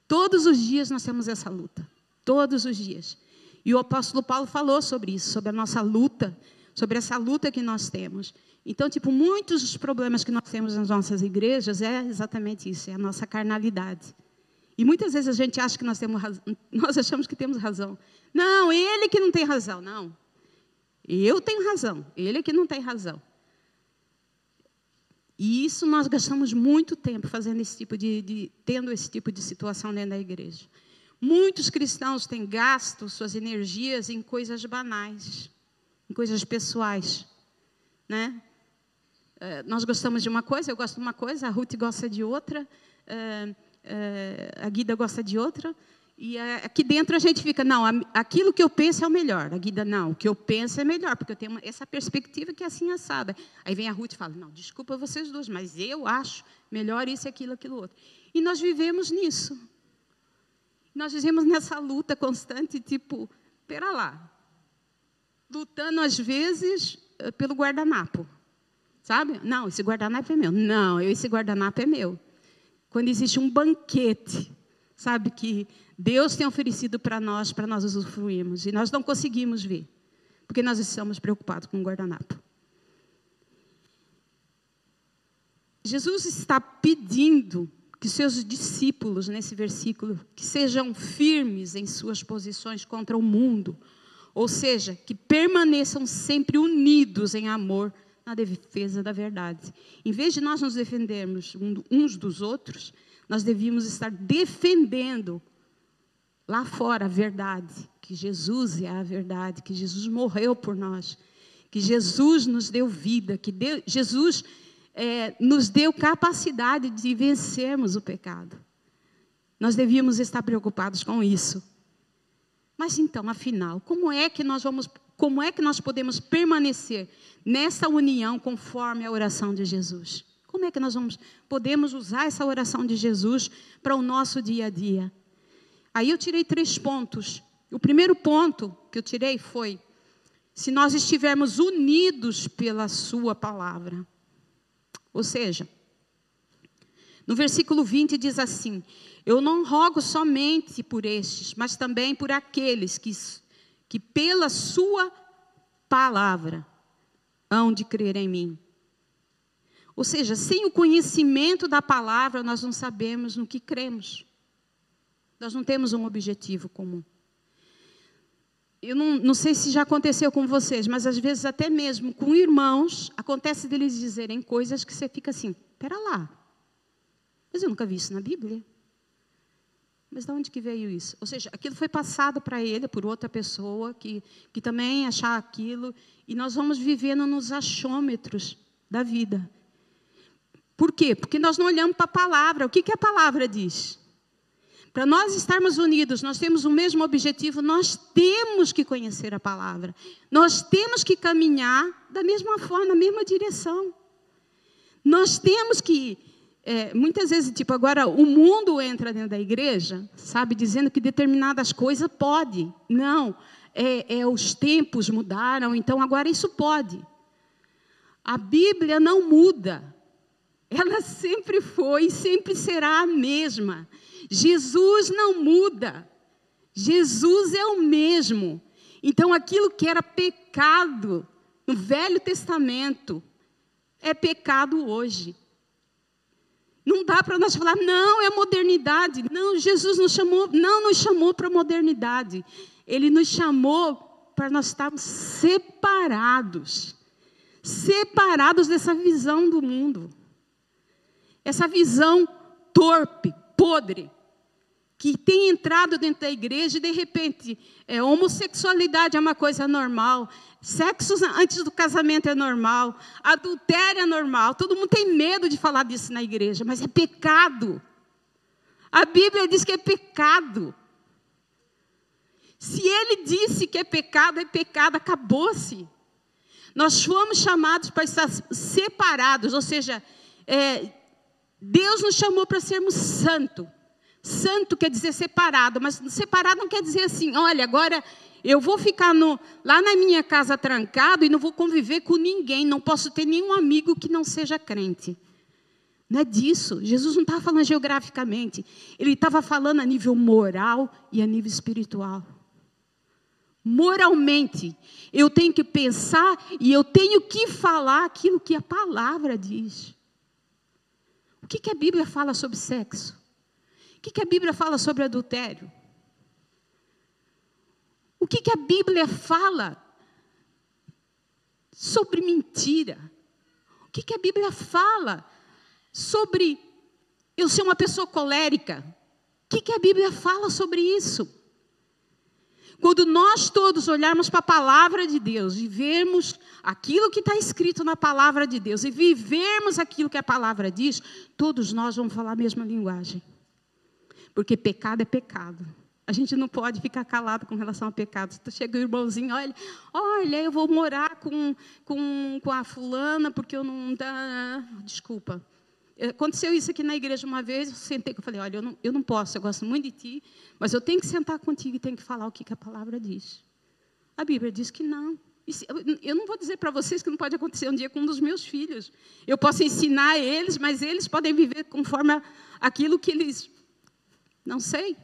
[SPEAKER 1] Todos os dias nós temos essa luta, todos os dias. E o apóstolo Paulo falou sobre isso, sobre a nossa luta, sobre essa luta que nós temos. Então, tipo, muitos dos problemas que nós temos nas nossas igrejas é exatamente isso, é a nossa carnalidade. E muitas vezes a gente acha que nós temos razão, *laughs* nós achamos que temos razão. Não, ele que não tem razão, não. Eu tenho razão, ele que não tem razão. E isso nós gastamos muito tempo fazendo esse tipo de, de, tendo esse tipo de situação dentro da igreja. Muitos cristãos têm gasto suas energias em coisas banais, em coisas pessoais, né? É, nós gostamos de uma coisa, eu gosto de uma coisa, a Ruth gosta de outra, é, é, a Guida gosta de outra, e aqui dentro a gente fica, não, aquilo que eu penso é o melhor. A Guida, não, o que eu penso é melhor, porque eu tenho essa perspectiva que é assim assada. Aí vem a Ruth e fala, não, desculpa vocês duas, mas eu acho melhor isso, aquilo, aquilo outro. E nós vivemos nisso. Nós vivemos nessa luta constante, tipo, pera lá. Lutando às vezes eh, pelo guardanapo. Sabe? Não, esse guardanapo é meu. Não, esse guardanapo é meu. Quando existe um banquete, sabe, que Deus tem oferecido para nós, para nós usufruirmos, e nós não conseguimos ver, porque nós estamos preocupados com o guardanapo. Jesus está pedindo que seus discípulos, nesse versículo, que sejam firmes em suas posições contra o mundo, ou seja, que permaneçam sempre unidos em amor na defesa da verdade. Em vez de nós nos defendermos uns dos outros, nós devíamos estar defendendo lá fora a verdade, que Jesus é a verdade, que Jesus morreu por nós, que Jesus nos deu vida, que Deus, Jesus é, nos deu capacidade de vencermos o pecado. Nós devíamos estar preocupados com isso. Mas então, afinal, como é que nós vamos como é que nós podemos permanecer nessa união conforme a oração de Jesus? Como é que nós vamos, podemos usar essa oração de Jesus para o nosso dia a dia? Aí eu tirei três pontos. O primeiro ponto que eu tirei foi: se nós estivermos unidos pela Sua palavra. Ou seja, no versículo 20 diz assim: Eu não rogo somente por estes, mas também por aqueles que que pela sua palavra hão de crer em mim. Ou seja, sem o conhecimento da palavra, nós não sabemos no que cremos. Nós não temos um objetivo comum. Eu não, não, sei se já aconteceu com vocês, mas às vezes até mesmo com irmãos, acontece deles dizerem coisas que você fica assim, pera lá, mas eu nunca vi isso na Bíblia. Mas de onde que veio isso? Ou seja, aquilo foi passado para ele por outra pessoa que, que também achar aquilo, e nós vamos vivendo nos achômetros da vida. Por quê? Porque nós não olhamos para a palavra. O que, que a palavra diz? Para nós estarmos unidos, nós temos o mesmo objetivo, nós temos que conhecer a palavra. Nós temos que caminhar da mesma forma, na mesma direção. Nós temos que é, muitas vezes, tipo, agora o mundo entra dentro da igreja, sabe, dizendo que determinadas coisas pode. Não, é, é, os tempos mudaram, então agora isso pode. A Bíblia não muda. Ela *laughs* sempre foi e sempre será a mesma. Jesus não muda. Jesus é o mesmo. Então aquilo que era pecado no Velho Testamento é pecado hoje. Não dá para nós falar, não, é modernidade. Não, Jesus nos chamou, não nos chamou para modernidade. Ele nos chamou para nós estarmos separados. Separados dessa visão do mundo. Essa visão torpe, podre, que tem entrado dentro da igreja e de repente é, homossexualidade é uma coisa normal, sexo antes do casamento é normal, adultério é normal. Todo mundo tem medo de falar disso na igreja, mas é pecado. A Bíblia diz que é pecado. Se ele disse que é pecado, é pecado, acabou-se. Nós fomos chamados para estar separados, ou seja, é, Deus nos chamou para sermos santos. Santo quer dizer separado, mas separado não quer dizer assim, olha, agora eu vou ficar no, lá na minha casa trancado e não vou conviver com ninguém, não posso ter nenhum amigo que não seja crente. Não é disso. Jesus não estava falando geograficamente, ele estava falando a nível moral e a nível espiritual. moralmente. Eu tenho que pensar e eu tenho que falar aquilo que a palavra diz. O que, que a Bíblia fala sobre sexo? Que, que a Bíblia fala sobre adultério? O que, que a Bíblia fala sobre mentira? O que, que a Bíblia fala sobre eu ser uma pessoa colérica? O que, que a Bíblia fala sobre isso? Quando nós todos olharmos para a palavra de Deus e vermos aquilo que está escrito na palavra de Deus e vivermos aquilo que a palavra diz, todos nós vamos falar a mesma linguagem. Porque pecado é pecado. A gente não pode ficar calado com relação a pecado. Chega o irmãozinho, olha, olha, eu vou morar com, com, com a fulana porque eu não. Dá... Desculpa. Aconteceu isso aqui na igreja uma vez, eu sentei eu falei, olha, eu não, eu não posso, eu gosto muito de ti, mas eu tenho que sentar contigo e tenho que falar o que, que a palavra diz. A Bíblia diz que não. Eu não vou dizer para vocês que não pode acontecer um dia com um dos meus filhos. Eu posso ensinar eles, mas eles podem viver conforme aquilo que eles. Não sei.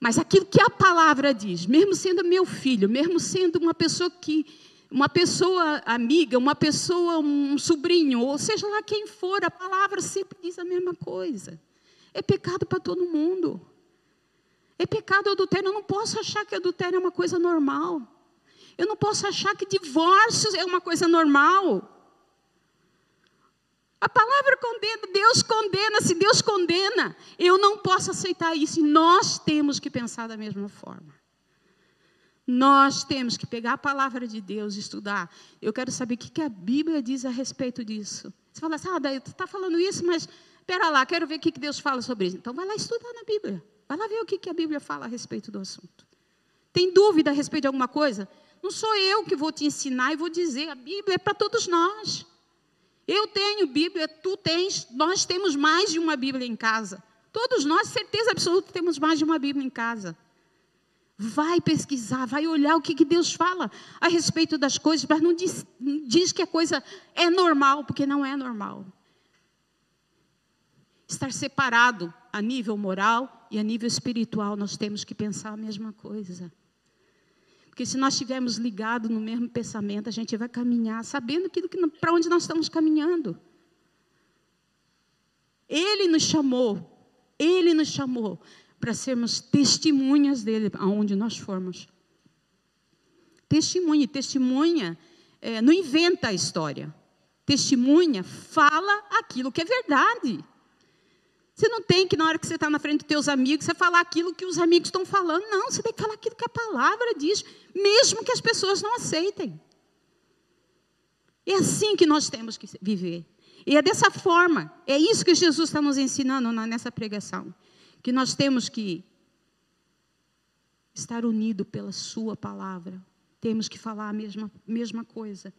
[SPEAKER 1] Mas aquilo que a palavra diz, mesmo sendo meu filho, mesmo sendo uma pessoa que uma pessoa amiga, uma pessoa, um sobrinho, ou seja lá quem for, a palavra sempre diz a mesma coisa. É pecado para todo mundo. É pecado adultério. Eu não posso achar que adultério é uma coisa normal. Eu não posso achar que divórcio é uma coisa normal. A palavra condena, Deus condena, se Deus condena, eu não posso aceitar isso. E nós temos que pensar da mesma forma. Nós temos que pegar a palavra de Deus e estudar. Eu quero saber o que a Bíblia diz a respeito disso. Você fala assim, ah, daí tu está falando isso, mas espera lá, quero ver o que Deus fala sobre isso. Então vai lá estudar na Bíblia. Vai lá ver o que a Bíblia fala a respeito do assunto. Tem dúvida a respeito de alguma coisa? Não sou eu que vou te ensinar e vou dizer. A Bíblia é para todos nós. Eu tenho Bíblia, tu tens, nós temos mais de uma Bíblia em casa. Todos nós, certeza absoluta, temos mais de uma Bíblia em casa. Vai pesquisar, vai olhar o que, que Deus fala a respeito das coisas, mas não diz, diz que a coisa é normal, porque não é normal. Estar separado a nível moral e a nível espiritual, nós temos que pensar a mesma coisa. Porque se nós estivermos ligados no mesmo pensamento, a gente vai caminhar sabendo para onde nós estamos caminhando. Ele nos chamou, Ele nos chamou para sermos testemunhas dele aonde nós formos. Testemunha, testemunha é, não inventa a história. Testemunha fala aquilo que é verdade. Você não tem que, na hora que você está na frente dos teus amigos, você falar aquilo que os amigos estão falando. Não, você tem que falar aquilo que a palavra diz, mesmo que as pessoas não aceitem. É assim que nós temos que viver. E é dessa forma, é isso que Jesus está nos ensinando nessa pregação que nós temos que estar unido pela Sua palavra. Temos que falar a mesma, mesma coisa.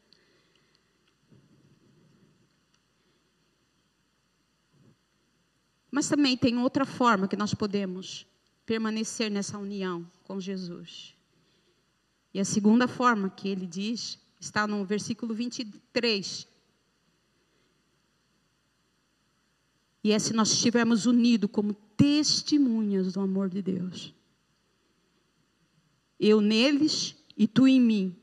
[SPEAKER 1] Mas também tem outra forma que nós podemos permanecer nessa união com Jesus. E a segunda forma que ele diz está no versículo 23. E é se nós estivermos unidos como testemunhas do amor de Deus. Eu neles e tu em mim.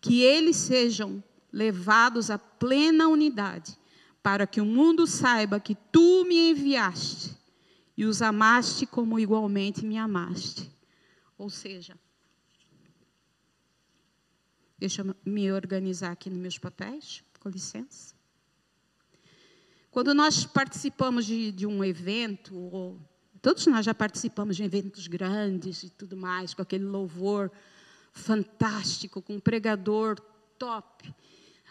[SPEAKER 1] Que eles sejam levados à plena unidade, para que o mundo saiba que tu me enviaste e os amaste como igualmente me amaste. Ou seja, deixa eu me organizar aqui nos meus papéis, com licença. Quando nós participamos de, de um evento, ou, todos nós já participamos de eventos grandes e tudo mais, com aquele louvor fantástico, com um pregador top.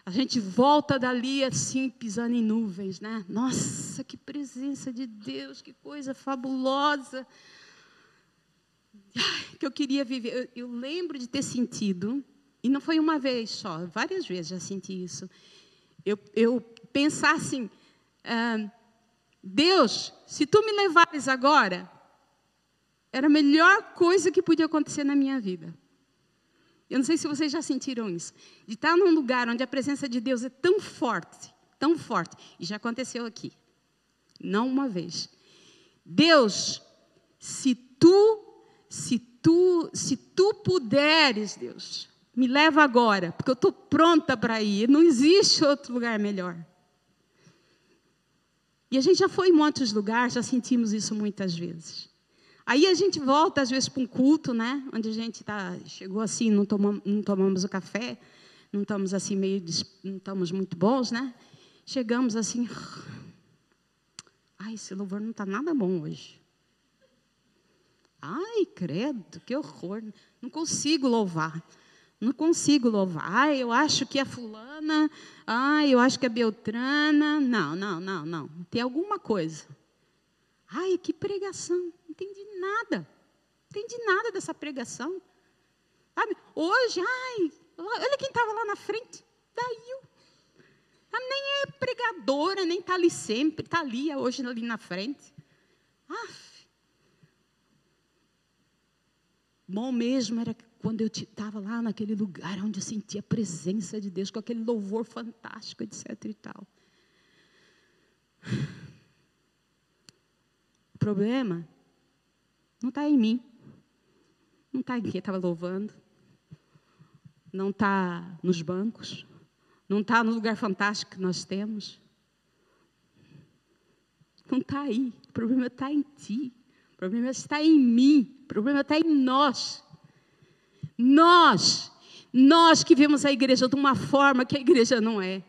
[SPEAKER 1] A gente volta dali assim, pisando em nuvens, né? Nossa, que presença de Deus, que coisa fabulosa. Ai, que eu queria viver. Eu, eu, lembro de ter sentido, e não foi uma vez só, várias vezes já senti isso. Eu, eu pensar assim, ah, Deus, se tu me levares agora, era a melhor coisa que podia acontecer na minha vida. Eu não sei se vocês já sentiram isso. De estar num lugar onde a presença de Deus é tão forte, tão forte. E já aconteceu aqui. Não uma vez. Deus, se tu, se tu, se tu puderes, Deus, me leva agora, porque eu estou pronta para ir. Não existe outro lugar melhor. E a gente já foi em muitos lugares, já sentimos isso muitas vezes. Aí a gente volta, às vezes, para um culto, né? Onde a gente tá, chegou assim, não tomamos, não tomamos o café, não estamos assim meio, não estamos muito bons, né? Chegamos assim, ai, esse louvor não está nada bom hoje. Ai, credo, que horror, não consigo louvar. Não consigo louvar. Ai, eu acho que é fulana. Ai, eu acho que é Beltrana. Não, não, não, não. Tem alguma coisa. Ai, que pregação. Não entendi nada. Não entendi nada dessa pregação. Sabe? Hoje, ai, olha quem estava lá na frente. Daí eu. Ela nem é pregadora, nem está ali sempre. Está ali, hoje ali na frente. Aff. Bom mesmo era quando eu estava lá naquele lugar onde eu sentia a presença de Deus, com aquele louvor fantástico, etc. e tal. Problema não está em mim, não está em quem estava louvando, não está nos bancos, não está no lugar fantástico que nós temos. Não está aí. O problema está em ti. O problema está em mim. O problema está em nós. Nós, nós que vemos a igreja de uma forma que a igreja não é.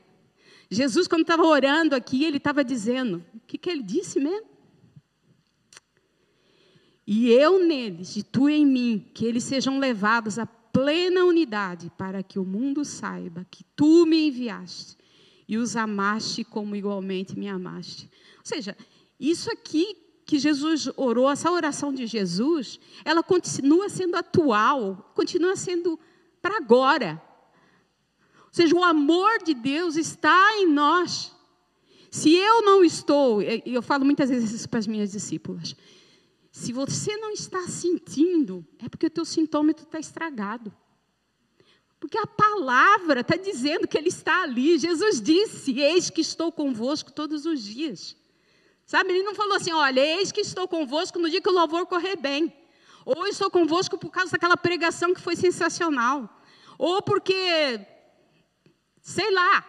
[SPEAKER 1] Jesus, quando estava orando aqui, ele estava dizendo: o que, que ele disse mesmo? E eu neles, e tu em mim, que eles sejam levados à plena unidade, para que o mundo saiba que tu me enviaste e os amaste como igualmente me amaste. Ou seja, isso aqui que Jesus orou, essa oração de Jesus, ela continua sendo atual, continua sendo para agora. Ou seja, o amor de Deus está em nós. Se eu não estou, eu falo muitas vezes isso para as minhas discípulas, se você não está sentindo, é porque o teu sintômetro está estragado. Porque a palavra está dizendo que Ele está ali. Jesus disse: Eis que estou convosco todos os dias. Sabe, ele não falou assim: olha, eis que estou convosco no dia que o louvor correr bem. Ou estou convosco por causa daquela pregação que foi sensacional. Ou porque, sei lá.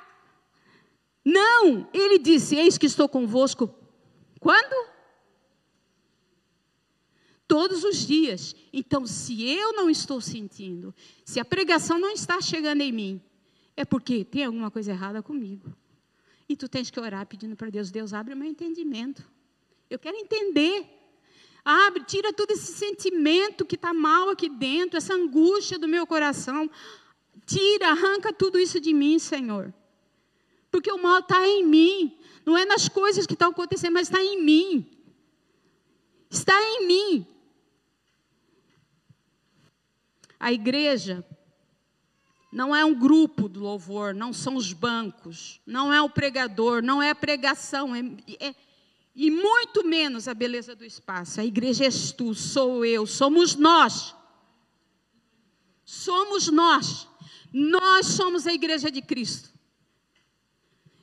[SPEAKER 1] Não, ele disse: Eis que estou convosco. Quando? Todos os dias. Então, se eu não estou sentindo, se a pregação não está chegando em mim, é porque tem alguma coisa errada comigo. E tu tens que orar pedindo para Deus, Deus, abre o meu entendimento. Eu quero entender. Abre, tira todo esse sentimento que está mal aqui dentro, essa angústia do meu coração. Tira, arranca tudo isso de mim, Senhor. Porque o mal está em mim. Não é nas coisas que estão acontecendo, mas está em mim. Está em mim. A igreja não é um grupo do louvor, não são os bancos, não é o pregador, não é a pregação, é, é, e muito menos a beleza do espaço. A igreja és tu, sou eu, somos nós. Somos nós. Nós somos a igreja de Cristo.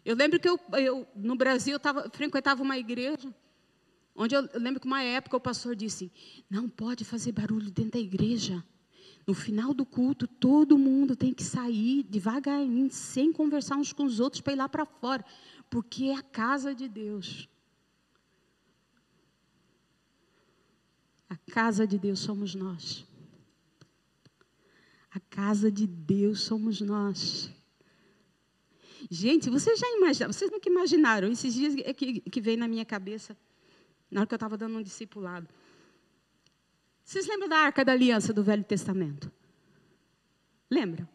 [SPEAKER 1] Eu lembro que eu, eu no Brasil, eu tava, frequentava uma igreja, onde eu, eu lembro que uma época o pastor disse: não pode fazer barulho dentro da igreja. No final do culto, todo mundo tem que sair devagarinho, sem conversar uns com os outros, para ir lá para fora, porque é a casa de Deus. A casa de Deus somos nós. A casa de Deus somos nós. Gente, vocês já imaginaram, vocês nunca imaginaram, esses dias que, que veio na minha cabeça, na hora que eu estava dando um discipulado. Vocês lembram da Arca da Aliança do Velho Testamento? Lembram?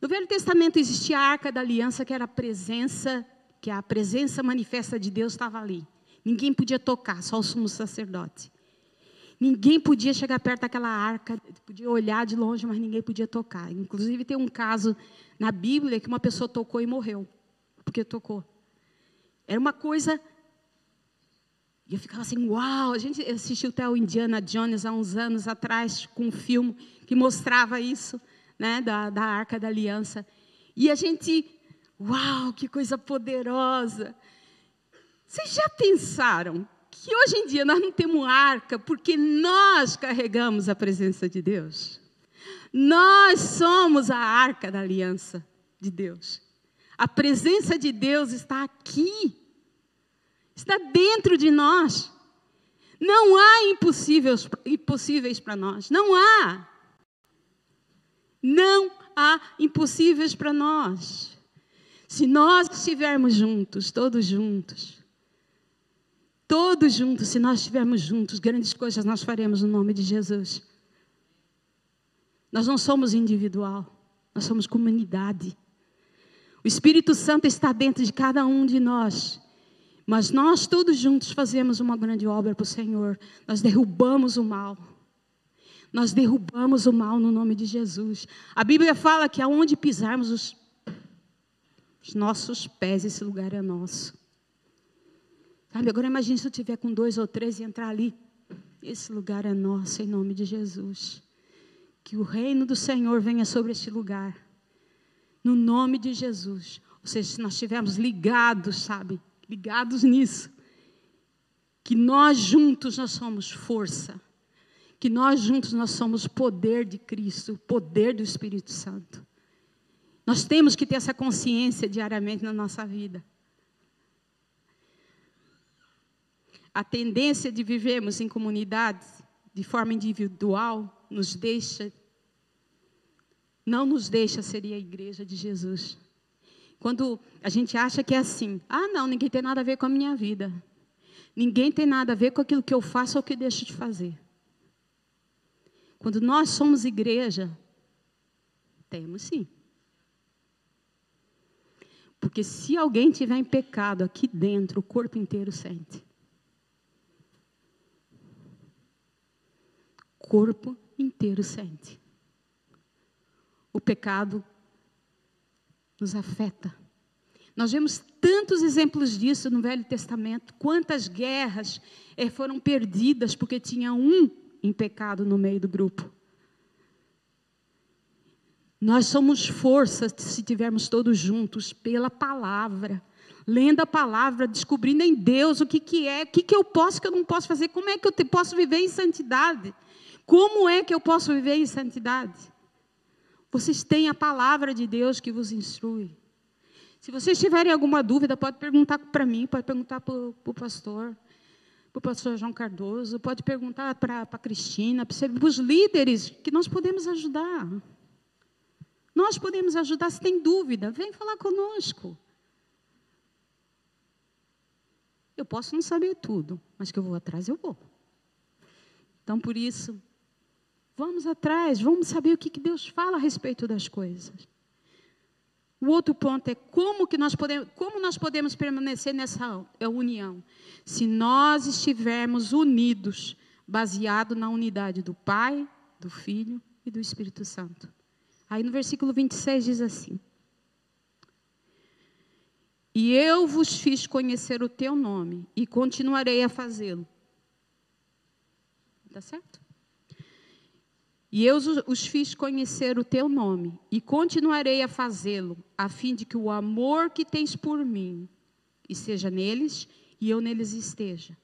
[SPEAKER 1] No Velho Testamento existia a Arca da Aliança, que era a presença, que a presença manifesta de Deus estava ali. Ninguém podia tocar, só o sumo sacerdote. Ninguém podia chegar perto daquela arca, podia olhar de longe, mas ninguém podia tocar. Inclusive tem um caso na Bíblia que uma pessoa tocou e morreu, porque tocou. Era uma coisa e eu ficava assim, uau! A gente assistiu até o Indiana Jones há uns anos atrás, com um filme que mostrava isso, né, da, da Arca da Aliança. E a gente, uau, que coisa poderosa! Vocês já pensaram que hoje em dia nós não temos arca porque nós carregamos a presença de Deus. Nós somos a arca da aliança de Deus. A presença de Deus está aqui, está dentro de nós. Não há impossíveis, impossíveis para nós, não há. Não há impossíveis para nós. Se nós estivermos juntos, todos juntos, todos juntos, se nós estivermos juntos, grandes coisas nós faremos no nome de Jesus. Nós não somos individual, nós somos comunidade. O Espírito Santo está dentro de cada um de nós. Mas nós todos juntos fazemos uma grande obra para o Senhor. Nós derrubamos o mal. Nós derrubamos o mal no nome de Jesus. A Bíblia fala que aonde pisarmos os, os nossos pés, esse lugar é nosso. Sabe, agora imagine se eu tiver com dois ou três e entrar ali. Esse lugar é nosso em nome de Jesus. Que o reino do Senhor venha sobre este lugar. No nome de Jesus. Ou seja, se nós estivermos ligados, sabe? Ligados nisso. Que nós juntos nós somos força que nós juntos nós somos poder de Cristo, poder do Espírito Santo. Nós temos que ter essa consciência diariamente na nossa vida. A tendência de vivermos em comunidades de forma individual nos deixa não nos deixa ser a igreja de Jesus. Quando a gente acha que é assim, ah, não, ninguém tem nada a ver com a minha vida. Ninguém tem nada a ver com aquilo que eu faço ou que deixo de fazer. Quando nós somos igreja, temos sim. Porque se alguém tiver em pecado aqui dentro, o corpo inteiro sente. O corpo inteiro sente. O pecado nos afeta. Nós vemos tantos exemplos disso no Velho Testamento. Quantas guerras eh, foram perdidas porque tinha um em pecado no meio do grupo. Nós somos força se tivermos todos juntos pela palavra, lendo a palavra, descobrindo em Deus o que, que é, o que, que eu posso, o que eu não posso fazer, como é que eu te, posso viver em santidade. Como é que eu posso viver em santidade? Vocês têm a palavra de Deus que vos instrui. Se vocês tiverem alguma dúvida, pode perguntar para mim, pode perguntar para o pastor para o pastor João Cardoso, pode perguntar para a Cristina, para os líderes que nós podemos ajudar. Nós podemos ajudar, se tem dúvida, vem falar conosco. Eu posso não saber tudo, mas que eu vou atrás, eu vou. Então, por isso, vamos atrás, vamos saber o que Deus fala a respeito das coisas. O outro ponto é como que nós podemos, como nós podemos permanecer nessa união? Se nós estivermos unidos, baseado na unidade do Pai, do Filho e do Espírito Santo. Aí no versículo 26 diz assim: E eu vos fiz conhecer o teu nome e continuarei a fazê-lo. Está certo? E eu os fiz conhecer o teu nome, e continuarei a fazê-lo, a fim de que o amor que tens por mim esteja neles e eu neles esteja.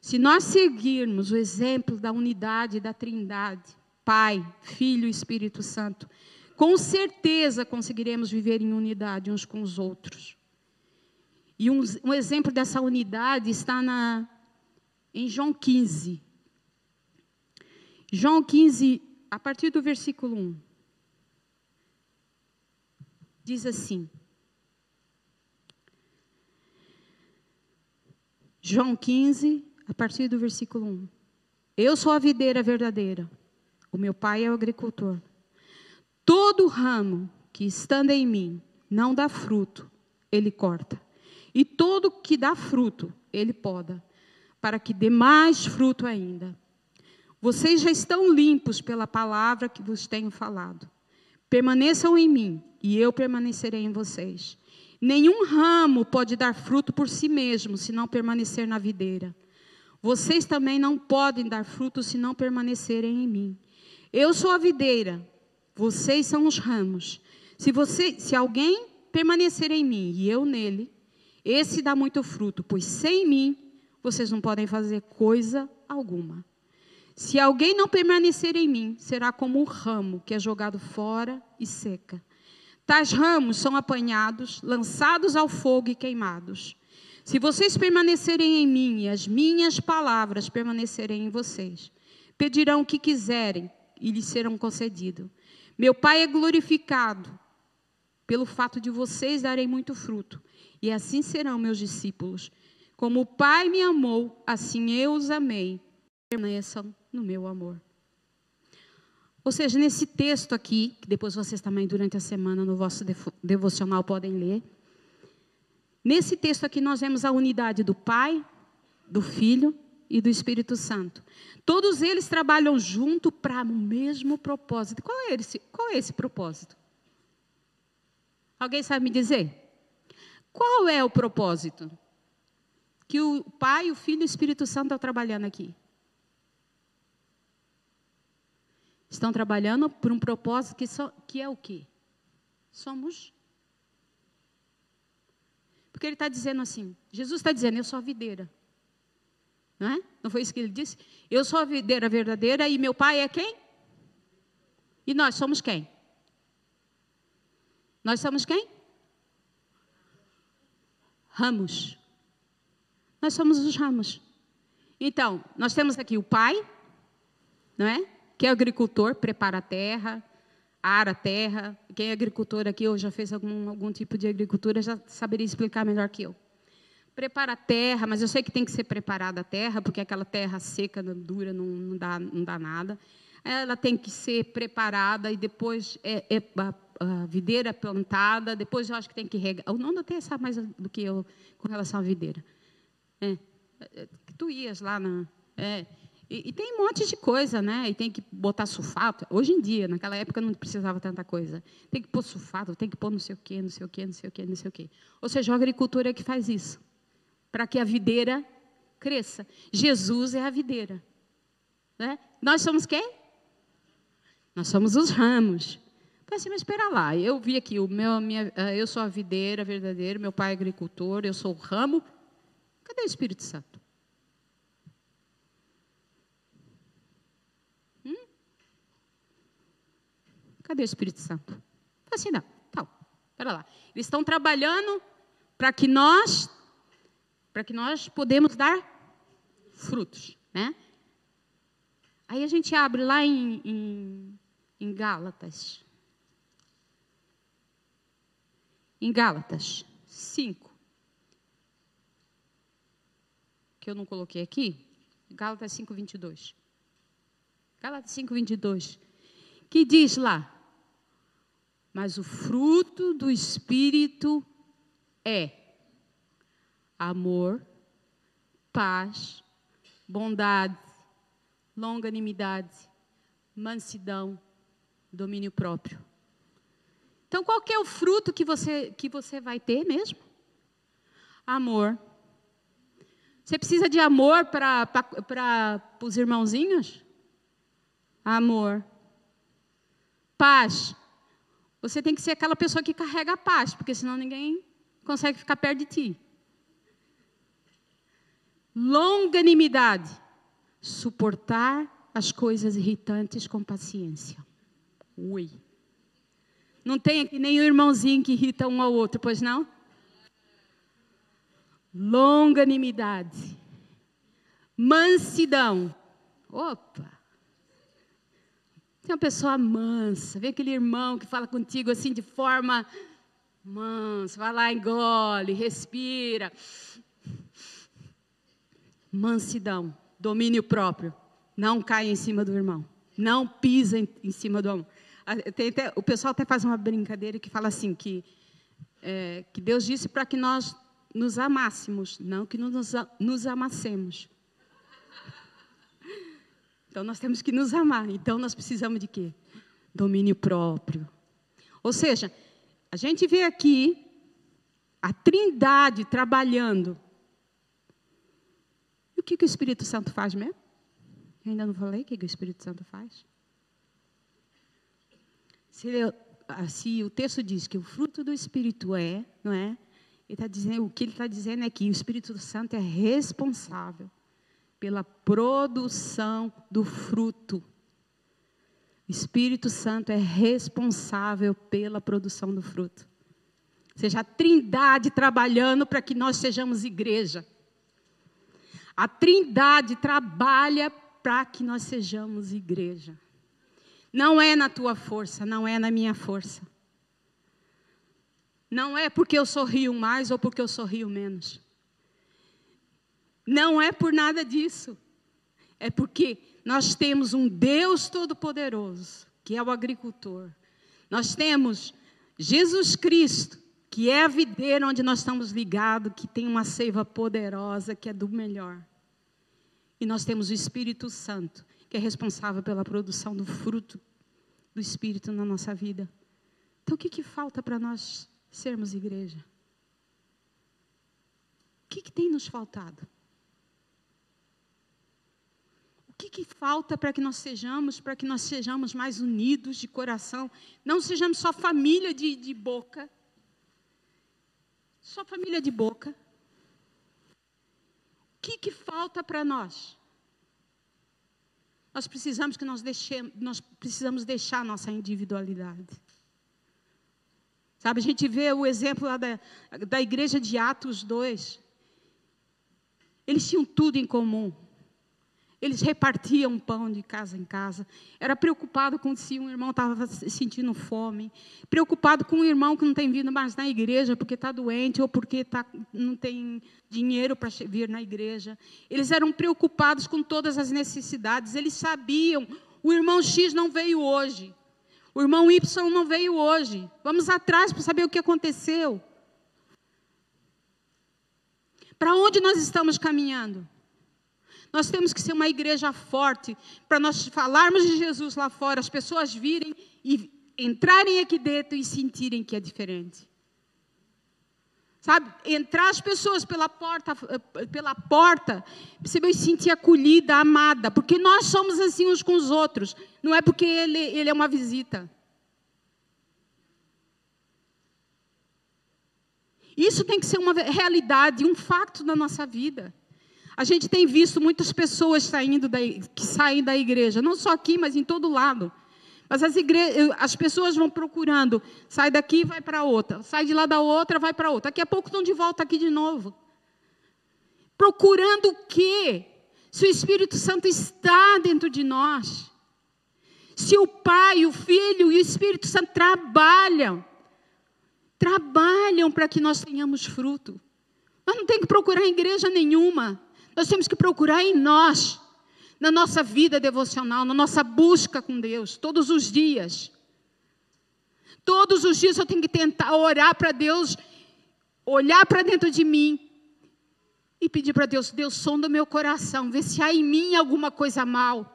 [SPEAKER 1] Se nós seguirmos o exemplo da unidade da Trindade, Pai, Filho e Espírito Santo, com certeza conseguiremos viver em unidade uns com os outros. E um, um exemplo dessa unidade está na, em João 15. João 15, a partir do versículo 1. Diz assim: João 15, a partir do versículo 1. Eu sou a videira verdadeira, o meu pai é o agricultor. Todo ramo que estando em mim não dá fruto, ele corta. E todo que dá fruto, ele poda, para que dê mais fruto ainda. Vocês já estão limpos pela palavra que vos tenho falado. Permaneçam em mim, e eu permanecerei em vocês. Nenhum ramo pode dar fruto por si mesmo, se não permanecer na videira. Vocês também não podem dar fruto se não permanecerem em mim. Eu sou a videira, vocês são os ramos. Se, você, se alguém permanecer em mim e eu nele, esse dá muito fruto, pois sem mim vocês não podem fazer coisa alguma. Se alguém não permanecer em mim, será como um ramo que é jogado fora e seca. Tais ramos são apanhados, lançados ao fogo e queimados. Se vocês permanecerem em mim e as minhas palavras permanecerem em vocês, pedirão o que quiserem e lhes serão concedido. Meu Pai é glorificado pelo fato de vocês darem muito fruto, e assim serão meus discípulos. Como o Pai me amou, assim eu os amei. Permaneçam no meu amor. Ou seja, nesse texto aqui, que depois vocês também durante a semana no vosso devocional podem ler. Nesse texto aqui nós vemos a unidade do Pai, do Filho e do Espírito Santo. Todos eles trabalham junto para o mesmo propósito. Qual é esse, qual é esse propósito? Alguém sabe me dizer? Qual é o propósito que o Pai, o Filho e o Espírito Santo estão trabalhando aqui? Estão trabalhando por um propósito que, so, que é o quê? Somos. Porque ele está dizendo assim, Jesus está dizendo, eu sou a videira. Não é? Não foi isso que ele disse? Eu sou a videira verdadeira e meu pai é quem? E nós somos quem? Nós somos quem? Ramos. Nós somos os ramos. Então, nós temos aqui o pai, não é? Que é agricultor, prepara a terra, ara a terra. Quem é agricultor aqui ou já fez algum, algum tipo de agricultura já saberia explicar melhor que eu. Prepara a terra, mas eu sei que tem que ser preparada a terra, porque aquela terra seca, dura, não, não, dá, não dá nada. Ela tem que ser preparada e depois é, é a videira plantada, depois eu acho que tem que regar. O Nono até sabe mais do que eu com relação à videira. É, é tu ias lá na. É, e, e, tem um monte de coisa, né? E tem que botar sulfato. Hoje em dia, naquela época não precisava tanta coisa. Tem que pôr sulfato, tem que pôr não sei o quê, não sei o quê, não sei o quê, não sei o quê. Ou seja, a agricultura é que faz isso. Para que a videira cresça. Jesus é a videira. Né? Nós somos quem? Nós somos os ramos. Falei assim, mas espera lá, eu vi aqui, o meu, minha, eh, eu sou a videira verdadeira, meu pai é agricultor, eu sou o ramo. Cadê o Espírito Santo? Cadê o Espírito Santo? Falei assim, não, tal, espera lá. Eles estão trabalhando para que nós, para que nós podemos dar frutos, né? Aí a gente abre lá em, em, em Gálatas. em Gálatas 5, que eu não coloquei aqui, Gálatas 5, 22. Gálatas 5, 22, que diz lá, mas o fruto do Espírito é amor, paz, bondade, longanimidade, mansidão, domínio próprio. Então, qual é o fruto que você, que você vai ter mesmo? Amor. Você precisa de amor para os irmãozinhos? Amor. Paz. Você tem que ser aquela pessoa que carrega a paz, porque senão ninguém consegue ficar perto de ti. Longanimidade. Suportar as coisas irritantes com paciência. Ui. Não tem aqui o irmãozinho que irrita um ao outro, pois não? Longanimidade. Mansidão. Opa! Tem uma pessoa mansa, vê aquele irmão que fala contigo assim de forma mansa, vai lá, engole, respira. Mansidão, domínio próprio. Não cai em cima do irmão. Não pisa em, cima do irmão. Até, o pessoal até faz uma brincadeira que fala assim, que, é, que Deus disse para que nós nos amássemos, não que nos, nos amassemos. Então nós temos que nos amar. Então nós precisamos de quê? Domínio próprio. Ou seja, a gente vê aqui a Trindade trabalhando. E o que, que o Espírito Santo faz mesmo? Eu ainda não falei o que, que o Espírito Santo faz. Se, se o texto diz que o fruto do Espírito é, não é? Ele tá dizendo, o que ele está dizendo é que o Espírito Santo é responsável pela produção do fruto. O Espírito Santo é responsável pela produção do fruto. Ou seja, a Trindade trabalhando para que nós sejamos igreja. A Trindade trabalha para que nós sejamos igreja. Não é na tua força, não é na minha força. Não é porque eu sorrio mais ou porque eu sorrio menos. Não é por nada disso. É porque nós temos um Deus Todo-Poderoso, que é o agricultor. Nós temos Jesus Cristo, que é a videira onde nós estamos ligados, que tem uma seiva poderosa, que é do melhor. E nós temos o Espírito Santo, que é responsável pela produção do fruto do Espírito na nossa vida. Então, o que, que falta para nós sermos igreja? O que, que tem nos faltado? O que, que falta para que nós sejamos, para que nós sejamos mais unidos de coração? Não sejamos só família de, de boca. Só família de boca. O que, que falta para nós? Nós precisamos que nós deixemos, nós precisamos deixar a nossa individualidade. Sabe, a gente vê o exemplo lá da, da igreja de Atos 2. Eles tinham tudo em comum. Eles repartiam pão de casa em casa. Era preocupado com se um irmão estava sentindo fome. Preocupado com um irmão que não tem vindo mais na igreja porque está doente ou porque tá, não tem dinheiro para vir na igreja. Eles eram preocupados com todas as necessidades. Eles sabiam: o irmão X não veio hoje. O irmão Y não veio hoje. Vamos atrás para saber o que aconteceu. Para onde nós estamos caminhando? Nós temos que ser uma igreja forte para nós falarmos de Jesus lá fora, as pessoas virem e entrarem aqui dentro e sentirem que é diferente. Sabe, entrar as pessoas pela porta, pela porta, perceber e sentir acolhida, amada, porque nós somos assim uns com os outros, não é porque ele, ele é uma visita. Isso tem que ser uma realidade, um fato da nossa vida. A gente tem visto muitas pessoas saindo da, que saem da igreja, não só aqui, mas em todo lado. Mas as, igre... as pessoas vão procurando, sai daqui vai para outra, sai de lá da outra, vai para outra. Daqui a pouco estão de volta aqui de novo. Procurando o quê? Se o Espírito Santo está dentro de nós. Se o Pai, o Filho e o Espírito Santo trabalham, trabalham para que nós tenhamos fruto. Nós não tem que procurar igreja nenhuma. Nós temos que procurar em nós, na nossa vida devocional, na nossa busca com Deus, todos os dias. Todos os dias eu tenho que tentar orar para Deus, olhar para dentro de mim e pedir para Deus: Deus, sonda meu coração, vê se há em mim alguma coisa mal.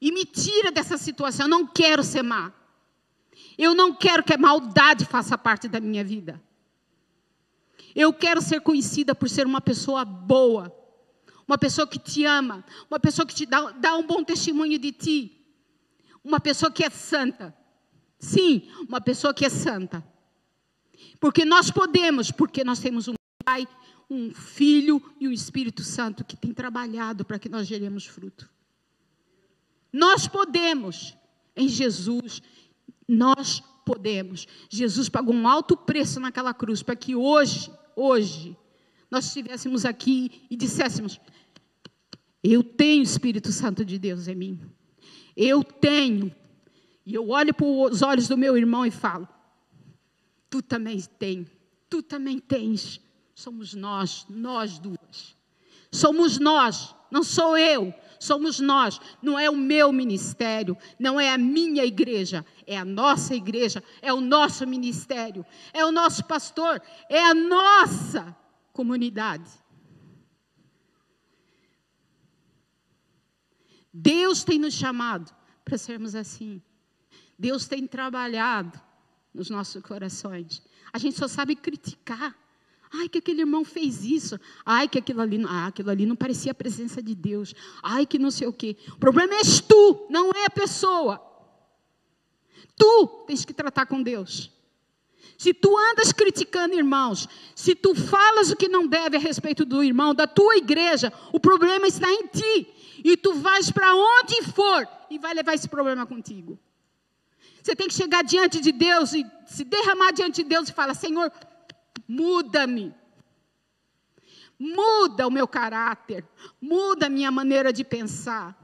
[SPEAKER 1] E me tira dessa situação. Eu não quero ser má. Eu não quero que a maldade faça parte da minha vida. Eu quero ser conhecida por ser uma pessoa boa uma pessoa que te ama, uma pessoa que te dá, dá um bom testemunho de ti, uma pessoa que é santa. Sim, uma pessoa que é santa. Porque nós podemos, porque nós temos um Pai, um Filho e um Espírito Santo que tem trabalhado para que nós geremos fruto. Nós podemos, em Jesus, nós podemos. Jesus pagou um alto preço naquela cruz para que hoje, hoje, nós estivéssemos aqui e disséssemos: eu tenho o Espírito Santo de Deus em mim. Eu tenho. E eu olho para os olhos do meu irmão e falo: Tu também tens. Tu também tens. Somos nós, nós duas. Somos nós, não sou eu. Somos nós, não é o meu ministério, não é a minha igreja, é a nossa igreja, é o nosso ministério, é o nosso pastor, é a nossa comunidade. Deus tem nos chamado para sermos assim. Deus tem trabalhado nos nossos corações. A gente só sabe criticar. Ai, que aquele irmão fez isso. Ai, que aquilo ali, ah, aquilo ali não parecia a presença de Deus. Ai, que não sei o quê. O problema és tu, não é a pessoa. Tu tens que tratar com Deus. Se tu andas criticando irmãos, se tu falas o que não deve a respeito do irmão, da tua igreja, o problema está em ti. E tu vais para onde for e vai levar esse problema contigo. Você tem que chegar diante de Deus e se derramar diante de Deus e falar: Senhor, muda-me. Muda o meu caráter, muda a minha maneira de pensar.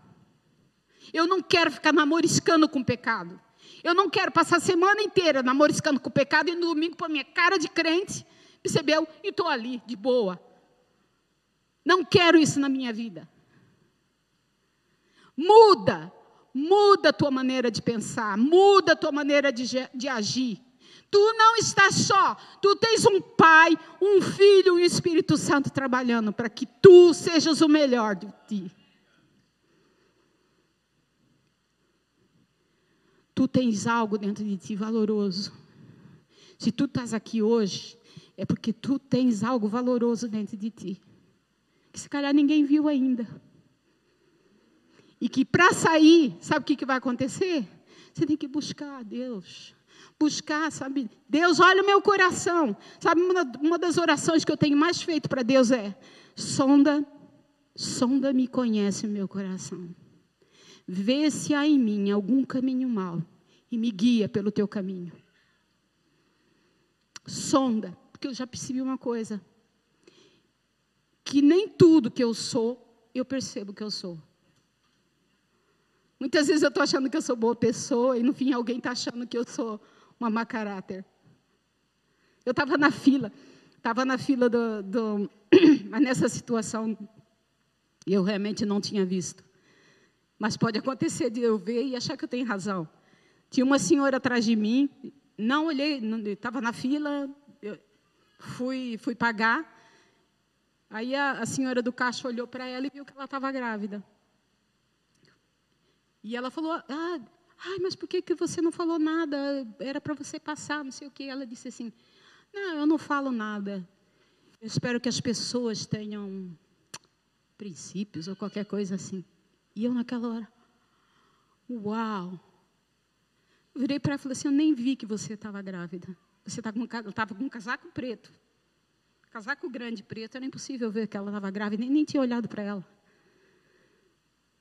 [SPEAKER 1] Eu não quero ficar namoriscando com o pecado. Eu não quero passar a semana inteira namoriscando com o pecado e no domingo pôr minha cara de crente, percebeu? E estou ali, de boa. Não quero isso na minha vida. Muda, muda a tua maneira de pensar, muda a tua maneira de, de agir. Tu não estás só, tu tens um Pai, um Filho e um Espírito Santo trabalhando para que tu sejas o melhor de ti. Tu tens algo dentro de ti valoroso. Se tu estás aqui hoje, é porque tu tens algo valoroso dentro de ti. Que se calhar ninguém viu ainda. E que para sair, sabe o que, que vai acontecer? Você tem que buscar a Deus. Buscar, sabe? Deus, olha o meu coração. Sabe, uma, das orações que eu tenho mais feito para Deus é: sonda, sonda-me e conhece o meu coração. Vê se há em mim algum caminho mau e me guia pelo teu caminho. Sonda, porque eu já percebi uma coisa: que nem tudo que eu sou, eu percebo que eu sou. Muitas vezes eu estou achando que eu sou boa pessoa e no fim alguém está achando que eu sou uma má caráter. Eu estava na fila, estava na fila do, do *clears throat* mas nessa situação eu realmente não tinha visto. Mas pode acontecer de eu ver e achar que eu tenho razão. Tinha uma senhora atrás de mim, não olhei, estava na fila, fui, fui pagar. Aí a, a senhora do caixa olhou para ela e viu que ela estava grávida. E ela falou: ah, ai, mas por que, que você não falou nada? Era para você passar, não sei o quê. Ela disse assim: Não, eu não falo nada. Eu espero que as pessoas tenham princípios ou qualquer coisa assim. E eu, naquela hora, uau! Eu virei para ela e falei assim: Eu nem vi que você estava grávida. Você estava com, com um casaco preto. Casaco grande preto, era impossível ver que ela estava grávida, nem, nem tinha olhado para ela.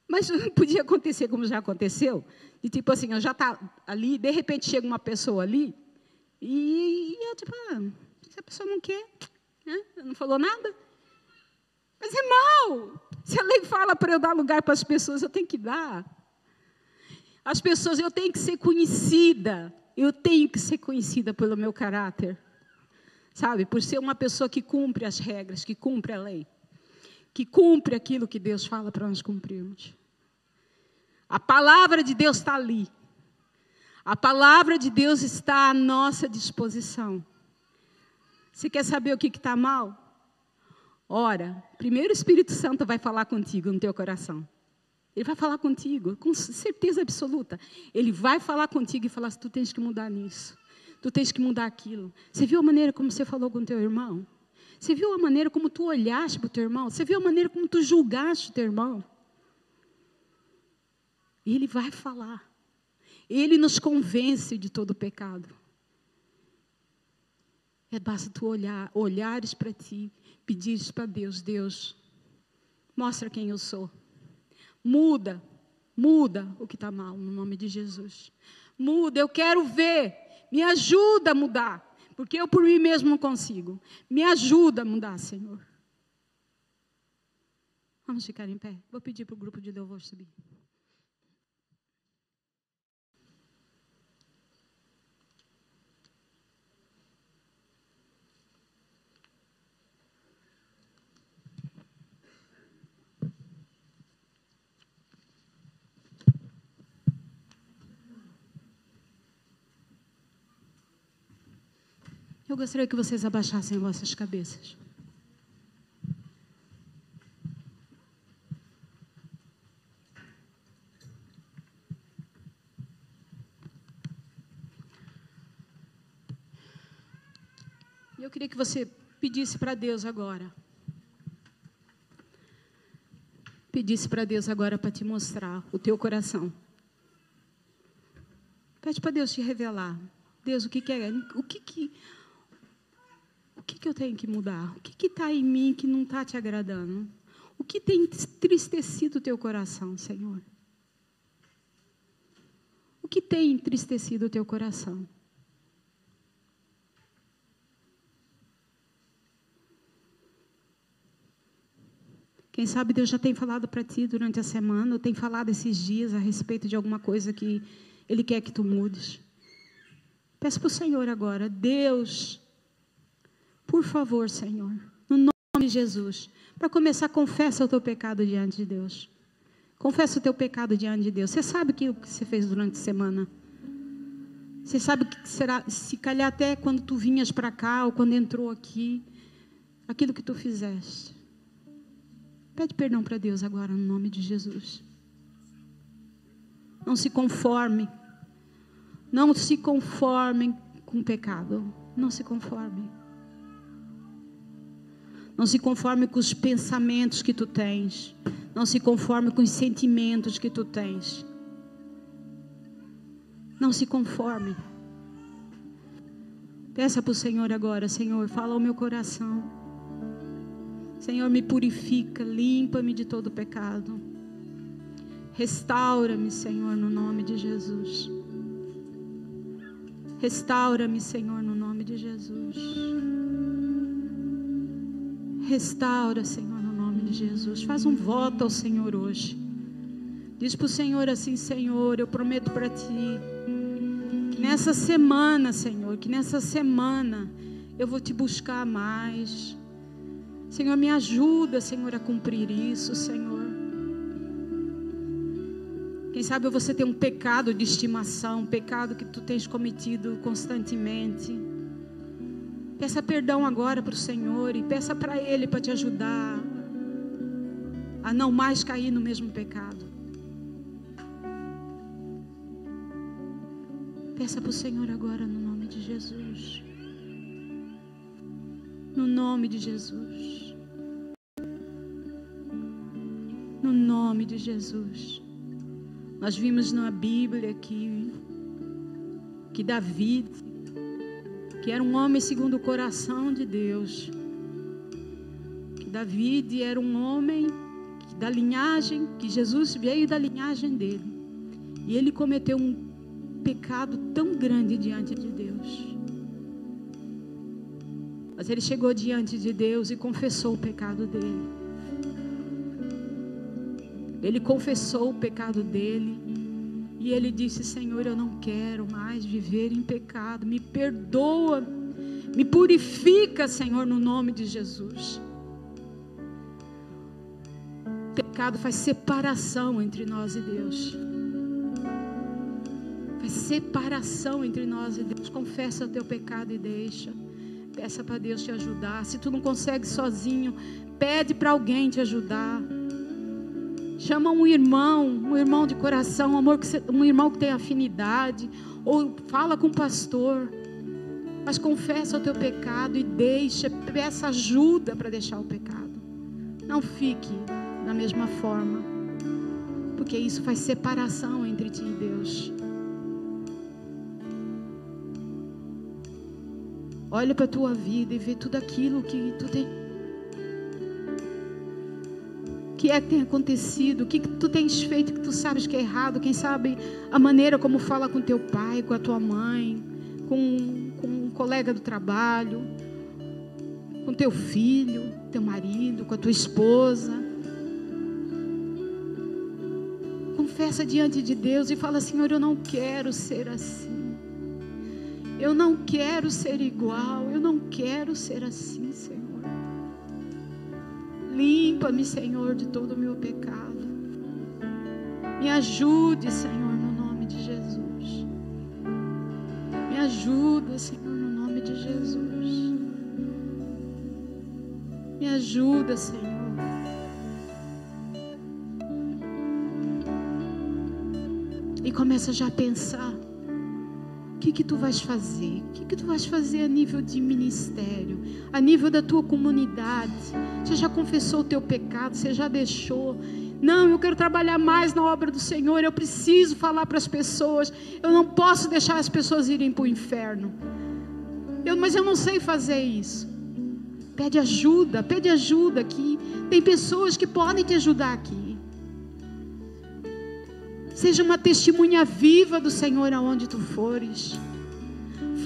[SPEAKER 1] Mas *laughs* podia acontecer como já aconteceu, de tipo assim, eu já tá ali, de repente chega uma pessoa ali, e, e eu tipo, ah, se a pessoa não quer, né? não falou nada. Mas é mal. Se a lei fala para eu dar lugar para as pessoas, eu tenho que dar. As pessoas, eu tenho que ser conhecida. Eu tenho que ser conhecida pelo meu caráter. Sabe? Por ser uma pessoa que cumpre as regras, que cumpre a lei. Que cumpre aquilo que Deus fala para nós cumprirmos. A palavra de Deus está ali. A palavra de Deus está à nossa disposição. Você quer saber o que está mal? Ora, primeiro o Espírito Santo vai falar contigo no teu coração. Ele vai falar contigo, com certeza absoluta. Ele vai falar contigo e falar: tu tens que mudar nisso, tu tens que mudar aquilo. Você viu a maneira como você falou com o teu irmão? Você viu a maneira como tu olhaste para o teu irmão? Você viu a maneira como tu julgaste o teu irmão? E ele vai falar. Ele nos convence de todo o pecado. É basta tu olhar, olhares para ti, pedires para Deus, Deus, mostra quem eu sou. Muda, muda o que está mal, no nome de Jesus. Muda, eu quero ver. Me ajuda a mudar, porque eu por mim mesmo não consigo. Me ajuda a mudar, Senhor. Vamos ficar em pé. Vou pedir para o grupo de louvor subir. Eu gostaria que vocês abaixassem vossas cabeças. Eu queria que você pedisse para Deus agora. Pedisse para Deus agora para te mostrar o teu coração. Pede para Deus te revelar Deus, o que, que é? O que que que, que eu tenho que mudar? O que está em mim que não está te agradando? O que tem entristecido o teu coração, Senhor? O que tem entristecido o teu coração? Quem sabe Deus já tem falado para ti durante a semana, ou tem falado esses dias a respeito de alguma coisa que Ele quer que tu mudes. Peço para o Senhor agora, Deus, por favor, Senhor, no nome de Jesus, para começar, confessa o teu pecado diante de Deus. Confessa o teu pecado diante de Deus. Você sabe o que você fez durante a semana. Você sabe que será, se calhar até quando tu vinhas para cá ou quando entrou aqui, aquilo que tu fizeste. Pede perdão para Deus agora, no nome de Jesus. Não se conforme. Não se conformem com o pecado. Não se conforme. Não se conforme com os pensamentos que tu tens. Não se conforme com os sentimentos que tu tens. Não se conforme. Peça para o Senhor agora, Senhor, fala ao meu coração. Senhor, me purifica, limpa-me de todo pecado. Restaura-me, Senhor, no nome de Jesus. Restaura-me, Senhor, no nome de Jesus. Restaura, Senhor, no nome de Jesus. Faz um voto ao Senhor hoje. Diz para o Senhor assim: Senhor, eu prometo para ti que nessa semana, Senhor, que nessa semana eu vou te buscar mais. Senhor, me ajuda, Senhor, a cumprir isso, Senhor. Quem sabe você tem um pecado de estimação, um pecado que tu tens cometido constantemente. Peça perdão agora para o Senhor e peça para Ele para te ajudar a não mais cair no mesmo pecado. Peça para o Senhor agora no nome de Jesus. No nome de Jesus. No nome de Jesus. Nós vimos na Bíblia que, que Davi que era um homem segundo o coração de Deus. Que David era um homem da linhagem, que Jesus veio da linhagem dele. E ele cometeu um pecado tão grande diante de Deus. Mas ele chegou diante de Deus e confessou o pecado dele. Ele confessou o pecado dele e ele disse: Senhor, eu não quero mais viver em pecado. Me perdoa. Me purifica, Senhor, no nome de Jesus. O pecado faz separação entre nós e Deus. Faz separação entre nós e Deus. Confessa o teu pecado e deixa. Peça para Deus te ajudar. Se tu não consegue sozinho, pede para alguém te ajudar. Chama um irmão, um irmão de coração, um, amor que, um irmão que tem afinidade, ou fala com o pastor. Mas confessa o teu pecado e deixa, peça ajuda para deixar o pecado. Não fique da mesma forma, porque isso faz separação entre ti e Deus. Olha para a tua vida e vê tudo aquilo que tu tem que é que tem acontecido, o que, que tu tens feito que tu sabes que é errado, quem sabe a maneira como fala com teu pai, com a tua mãe, com, com um colega do trabalho, com teu filho, teu marido, com a tua esposa. Confessa diante de Deus e fala: Senhor, eu não quero ser assim. Eu não quero ser igual. Eu não quero ser assim, Senhor. Limpa-me, Senhor, de todo o meu pecado. Me ajude, Senhor, no nome de Jesus. Me ajuda, Senhor, no nome de Jesus. Me ajuda, Senhor. E começa já a pensar que, que tu vais fazer? O que, que tu vais fazer a nível de ministério, a nível da tua comunidade? Você já confessou o teu pecado, você já deixou. Não, eu quero trabalhar mais na obra do Senhor. Eu preciso falar para as pessoas. Eu não posso deixar as pessoas irem para o inferno. Eu, mas eu não sei fazer isso. Pede ajuda, pede ajuda aqui. Tem pessoas que podem te ajudar aqui. Seja uma testemunha viva do Senhor aonde tu fores.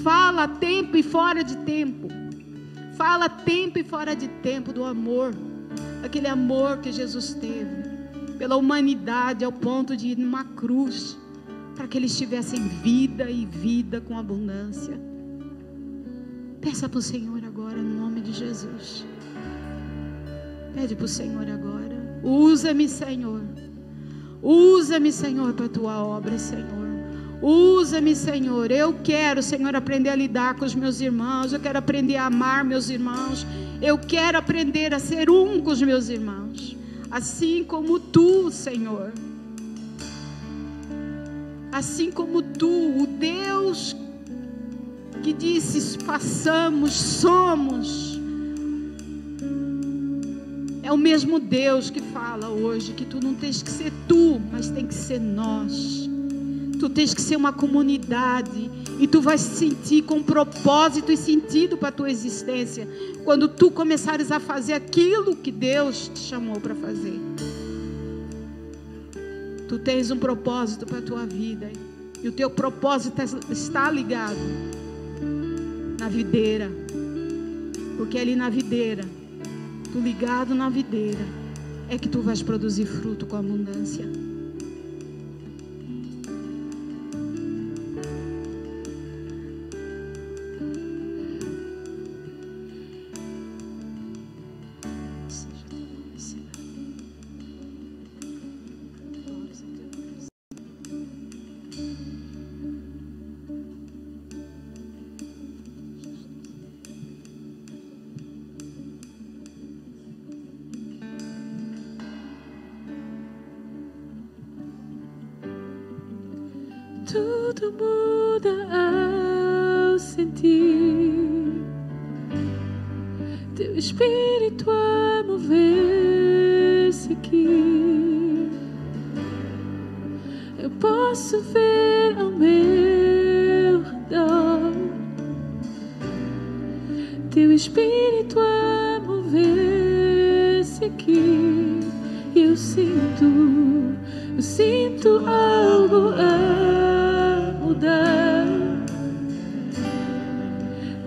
[SPEAKER 1] Fala tempo e fora de tempo. Fala tempo e fora de tempo do amor. Aquele amor que Jesus teve pela humanidade ao ponto de ir numa cruz para que eles tivessem vida e vida com abundância. Peça para o Senhor agora, no nome de Jesus. Pede para o Senhor agora. Usa-me, Senhor. Usa-me, Senhor, para a tua obra, Senhor. Usa-me, Senhor. Eu quero, Senhor, aprender a lidar com os meus irmãos. Eu quero aprender a amar meus irmãos. Eu quero aprender a ser um com os meus irmãos assim como tu, Senhor. Assim como tu, o Deus que disse: façamos, somos. É o mesmo Deus que fala hoje que tu não tens que ser tu, mas tem que ser nós. Tu tens que ser uma comunidade e tu vais sentir com propósito e sentido para a tua existência quando tu começares a fazer aquilo que Deus te chamou para fazer. Tu tens um propósito para a tua vida e o teu propósito está ligado na videira, porque ali na videira, ligado na videira, é que tu vais produzir fruto com abundância.
[SPEAKER 2] Sinto, sinto algo. A mudar.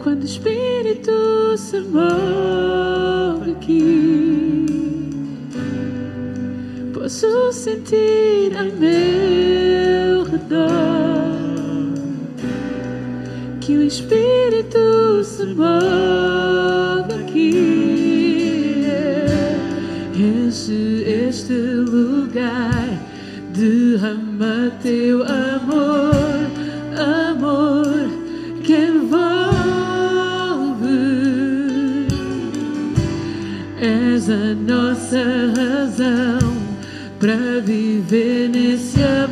[SPEAKER 2] Quando o Espírito se move aqui, posso sentir ao meu redor que o Espírito teu amor. és a nossa razão para viver nesse amor,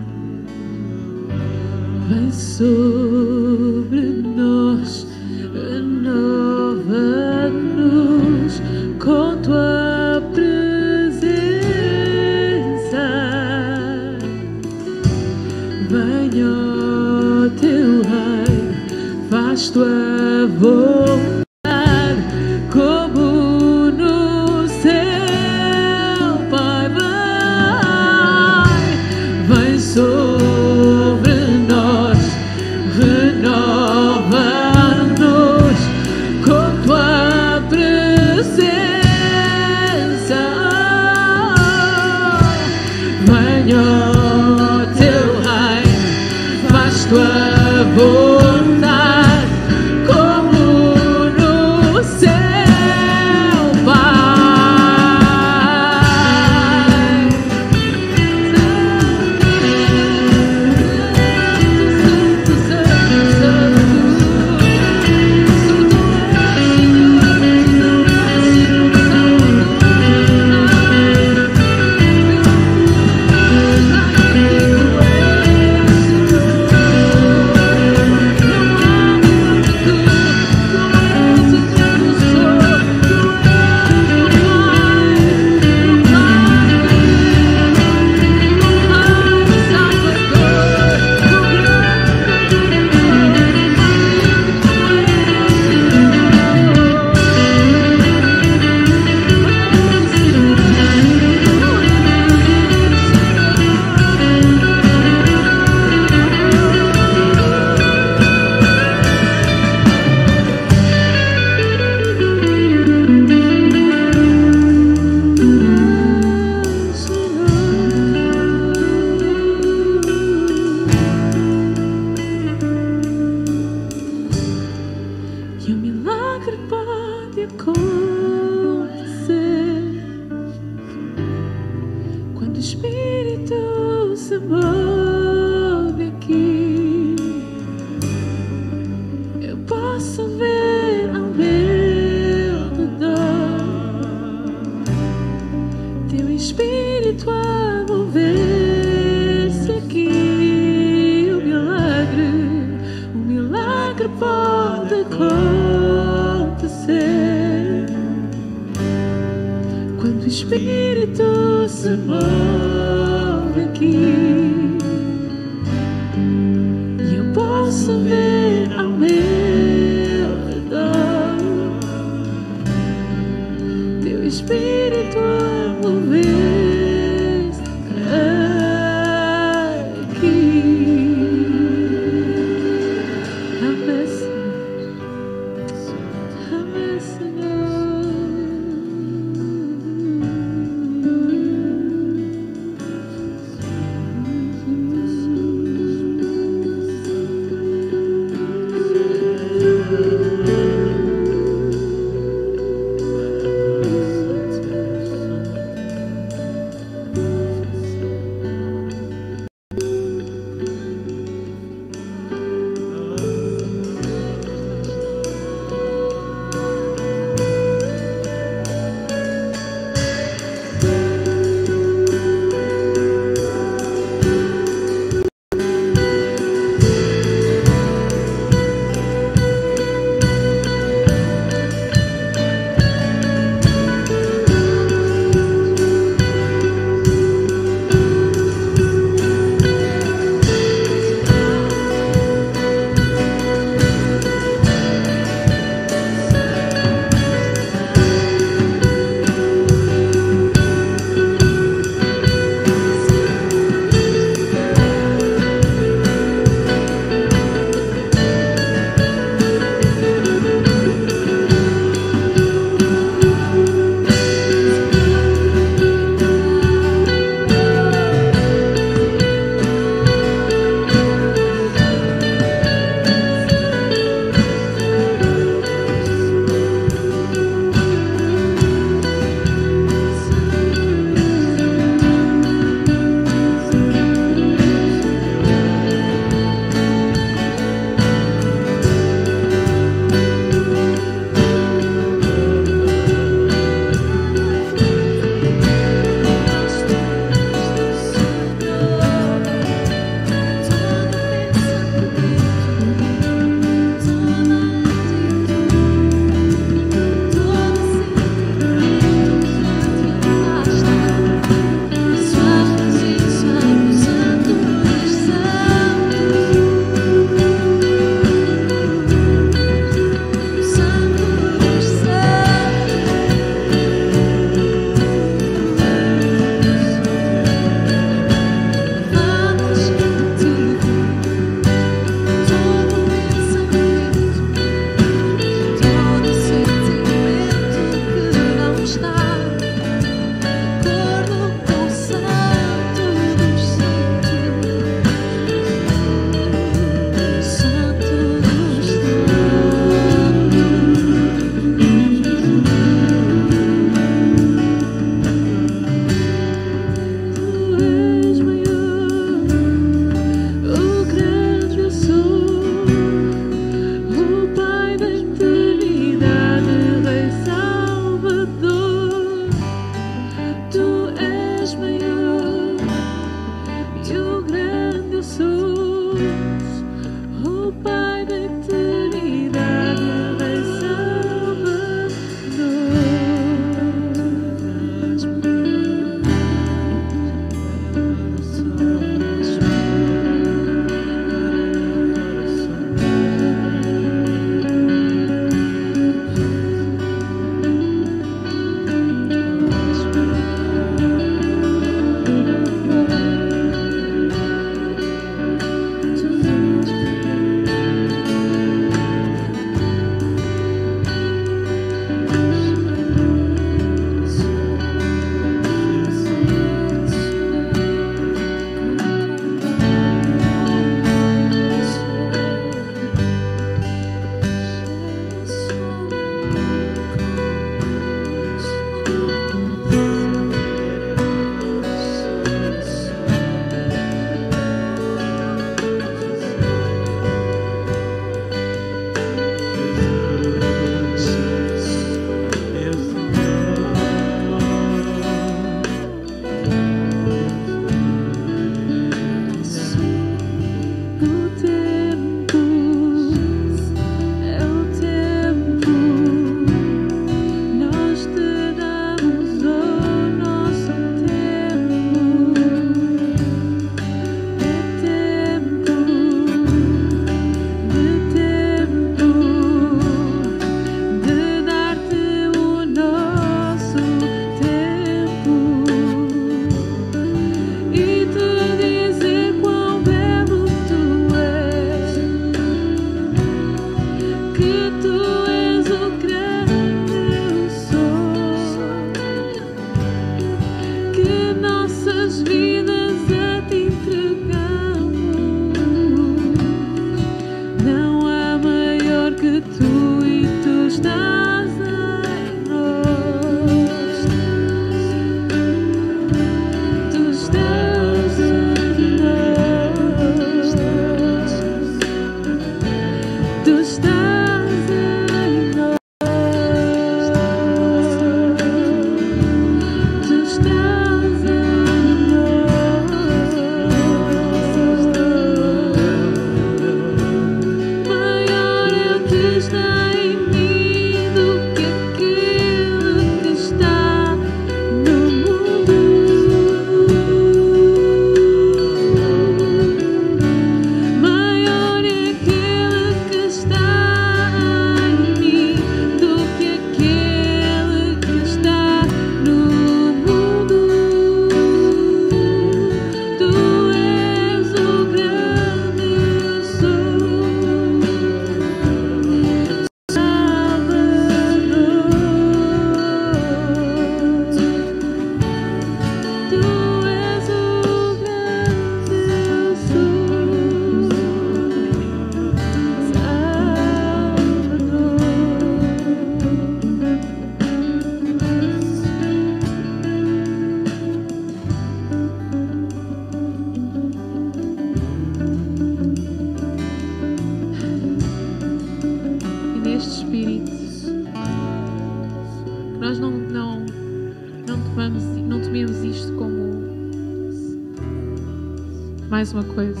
[SPEAKER 2] uma coisa.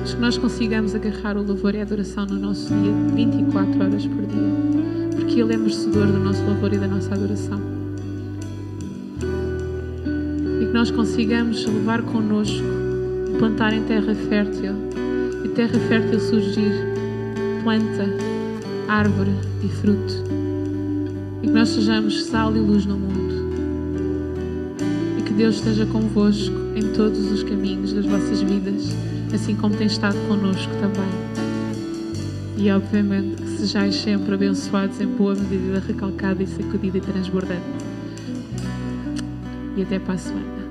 [SPEAKER 2] Mas que nós consigamos agarrar o louvor e a adoração no nosso dia, 24 horas por dia. Porque Ele é merecedor do nosso louvor e da nossa adoração. E que nós consigamos levar connosco, plantar em terra fértil. E terra fértil surgir planta, árvore e fruto. E que nós sejamos sal e luz no mundo. E que Deus esteja convosco todos os caminhos das vossas vidas, assim como tem estado connosco também. E obviamente que sejais sempre abençoados em boa medida, recalcada e sacudida e transbordante. E até para a semana.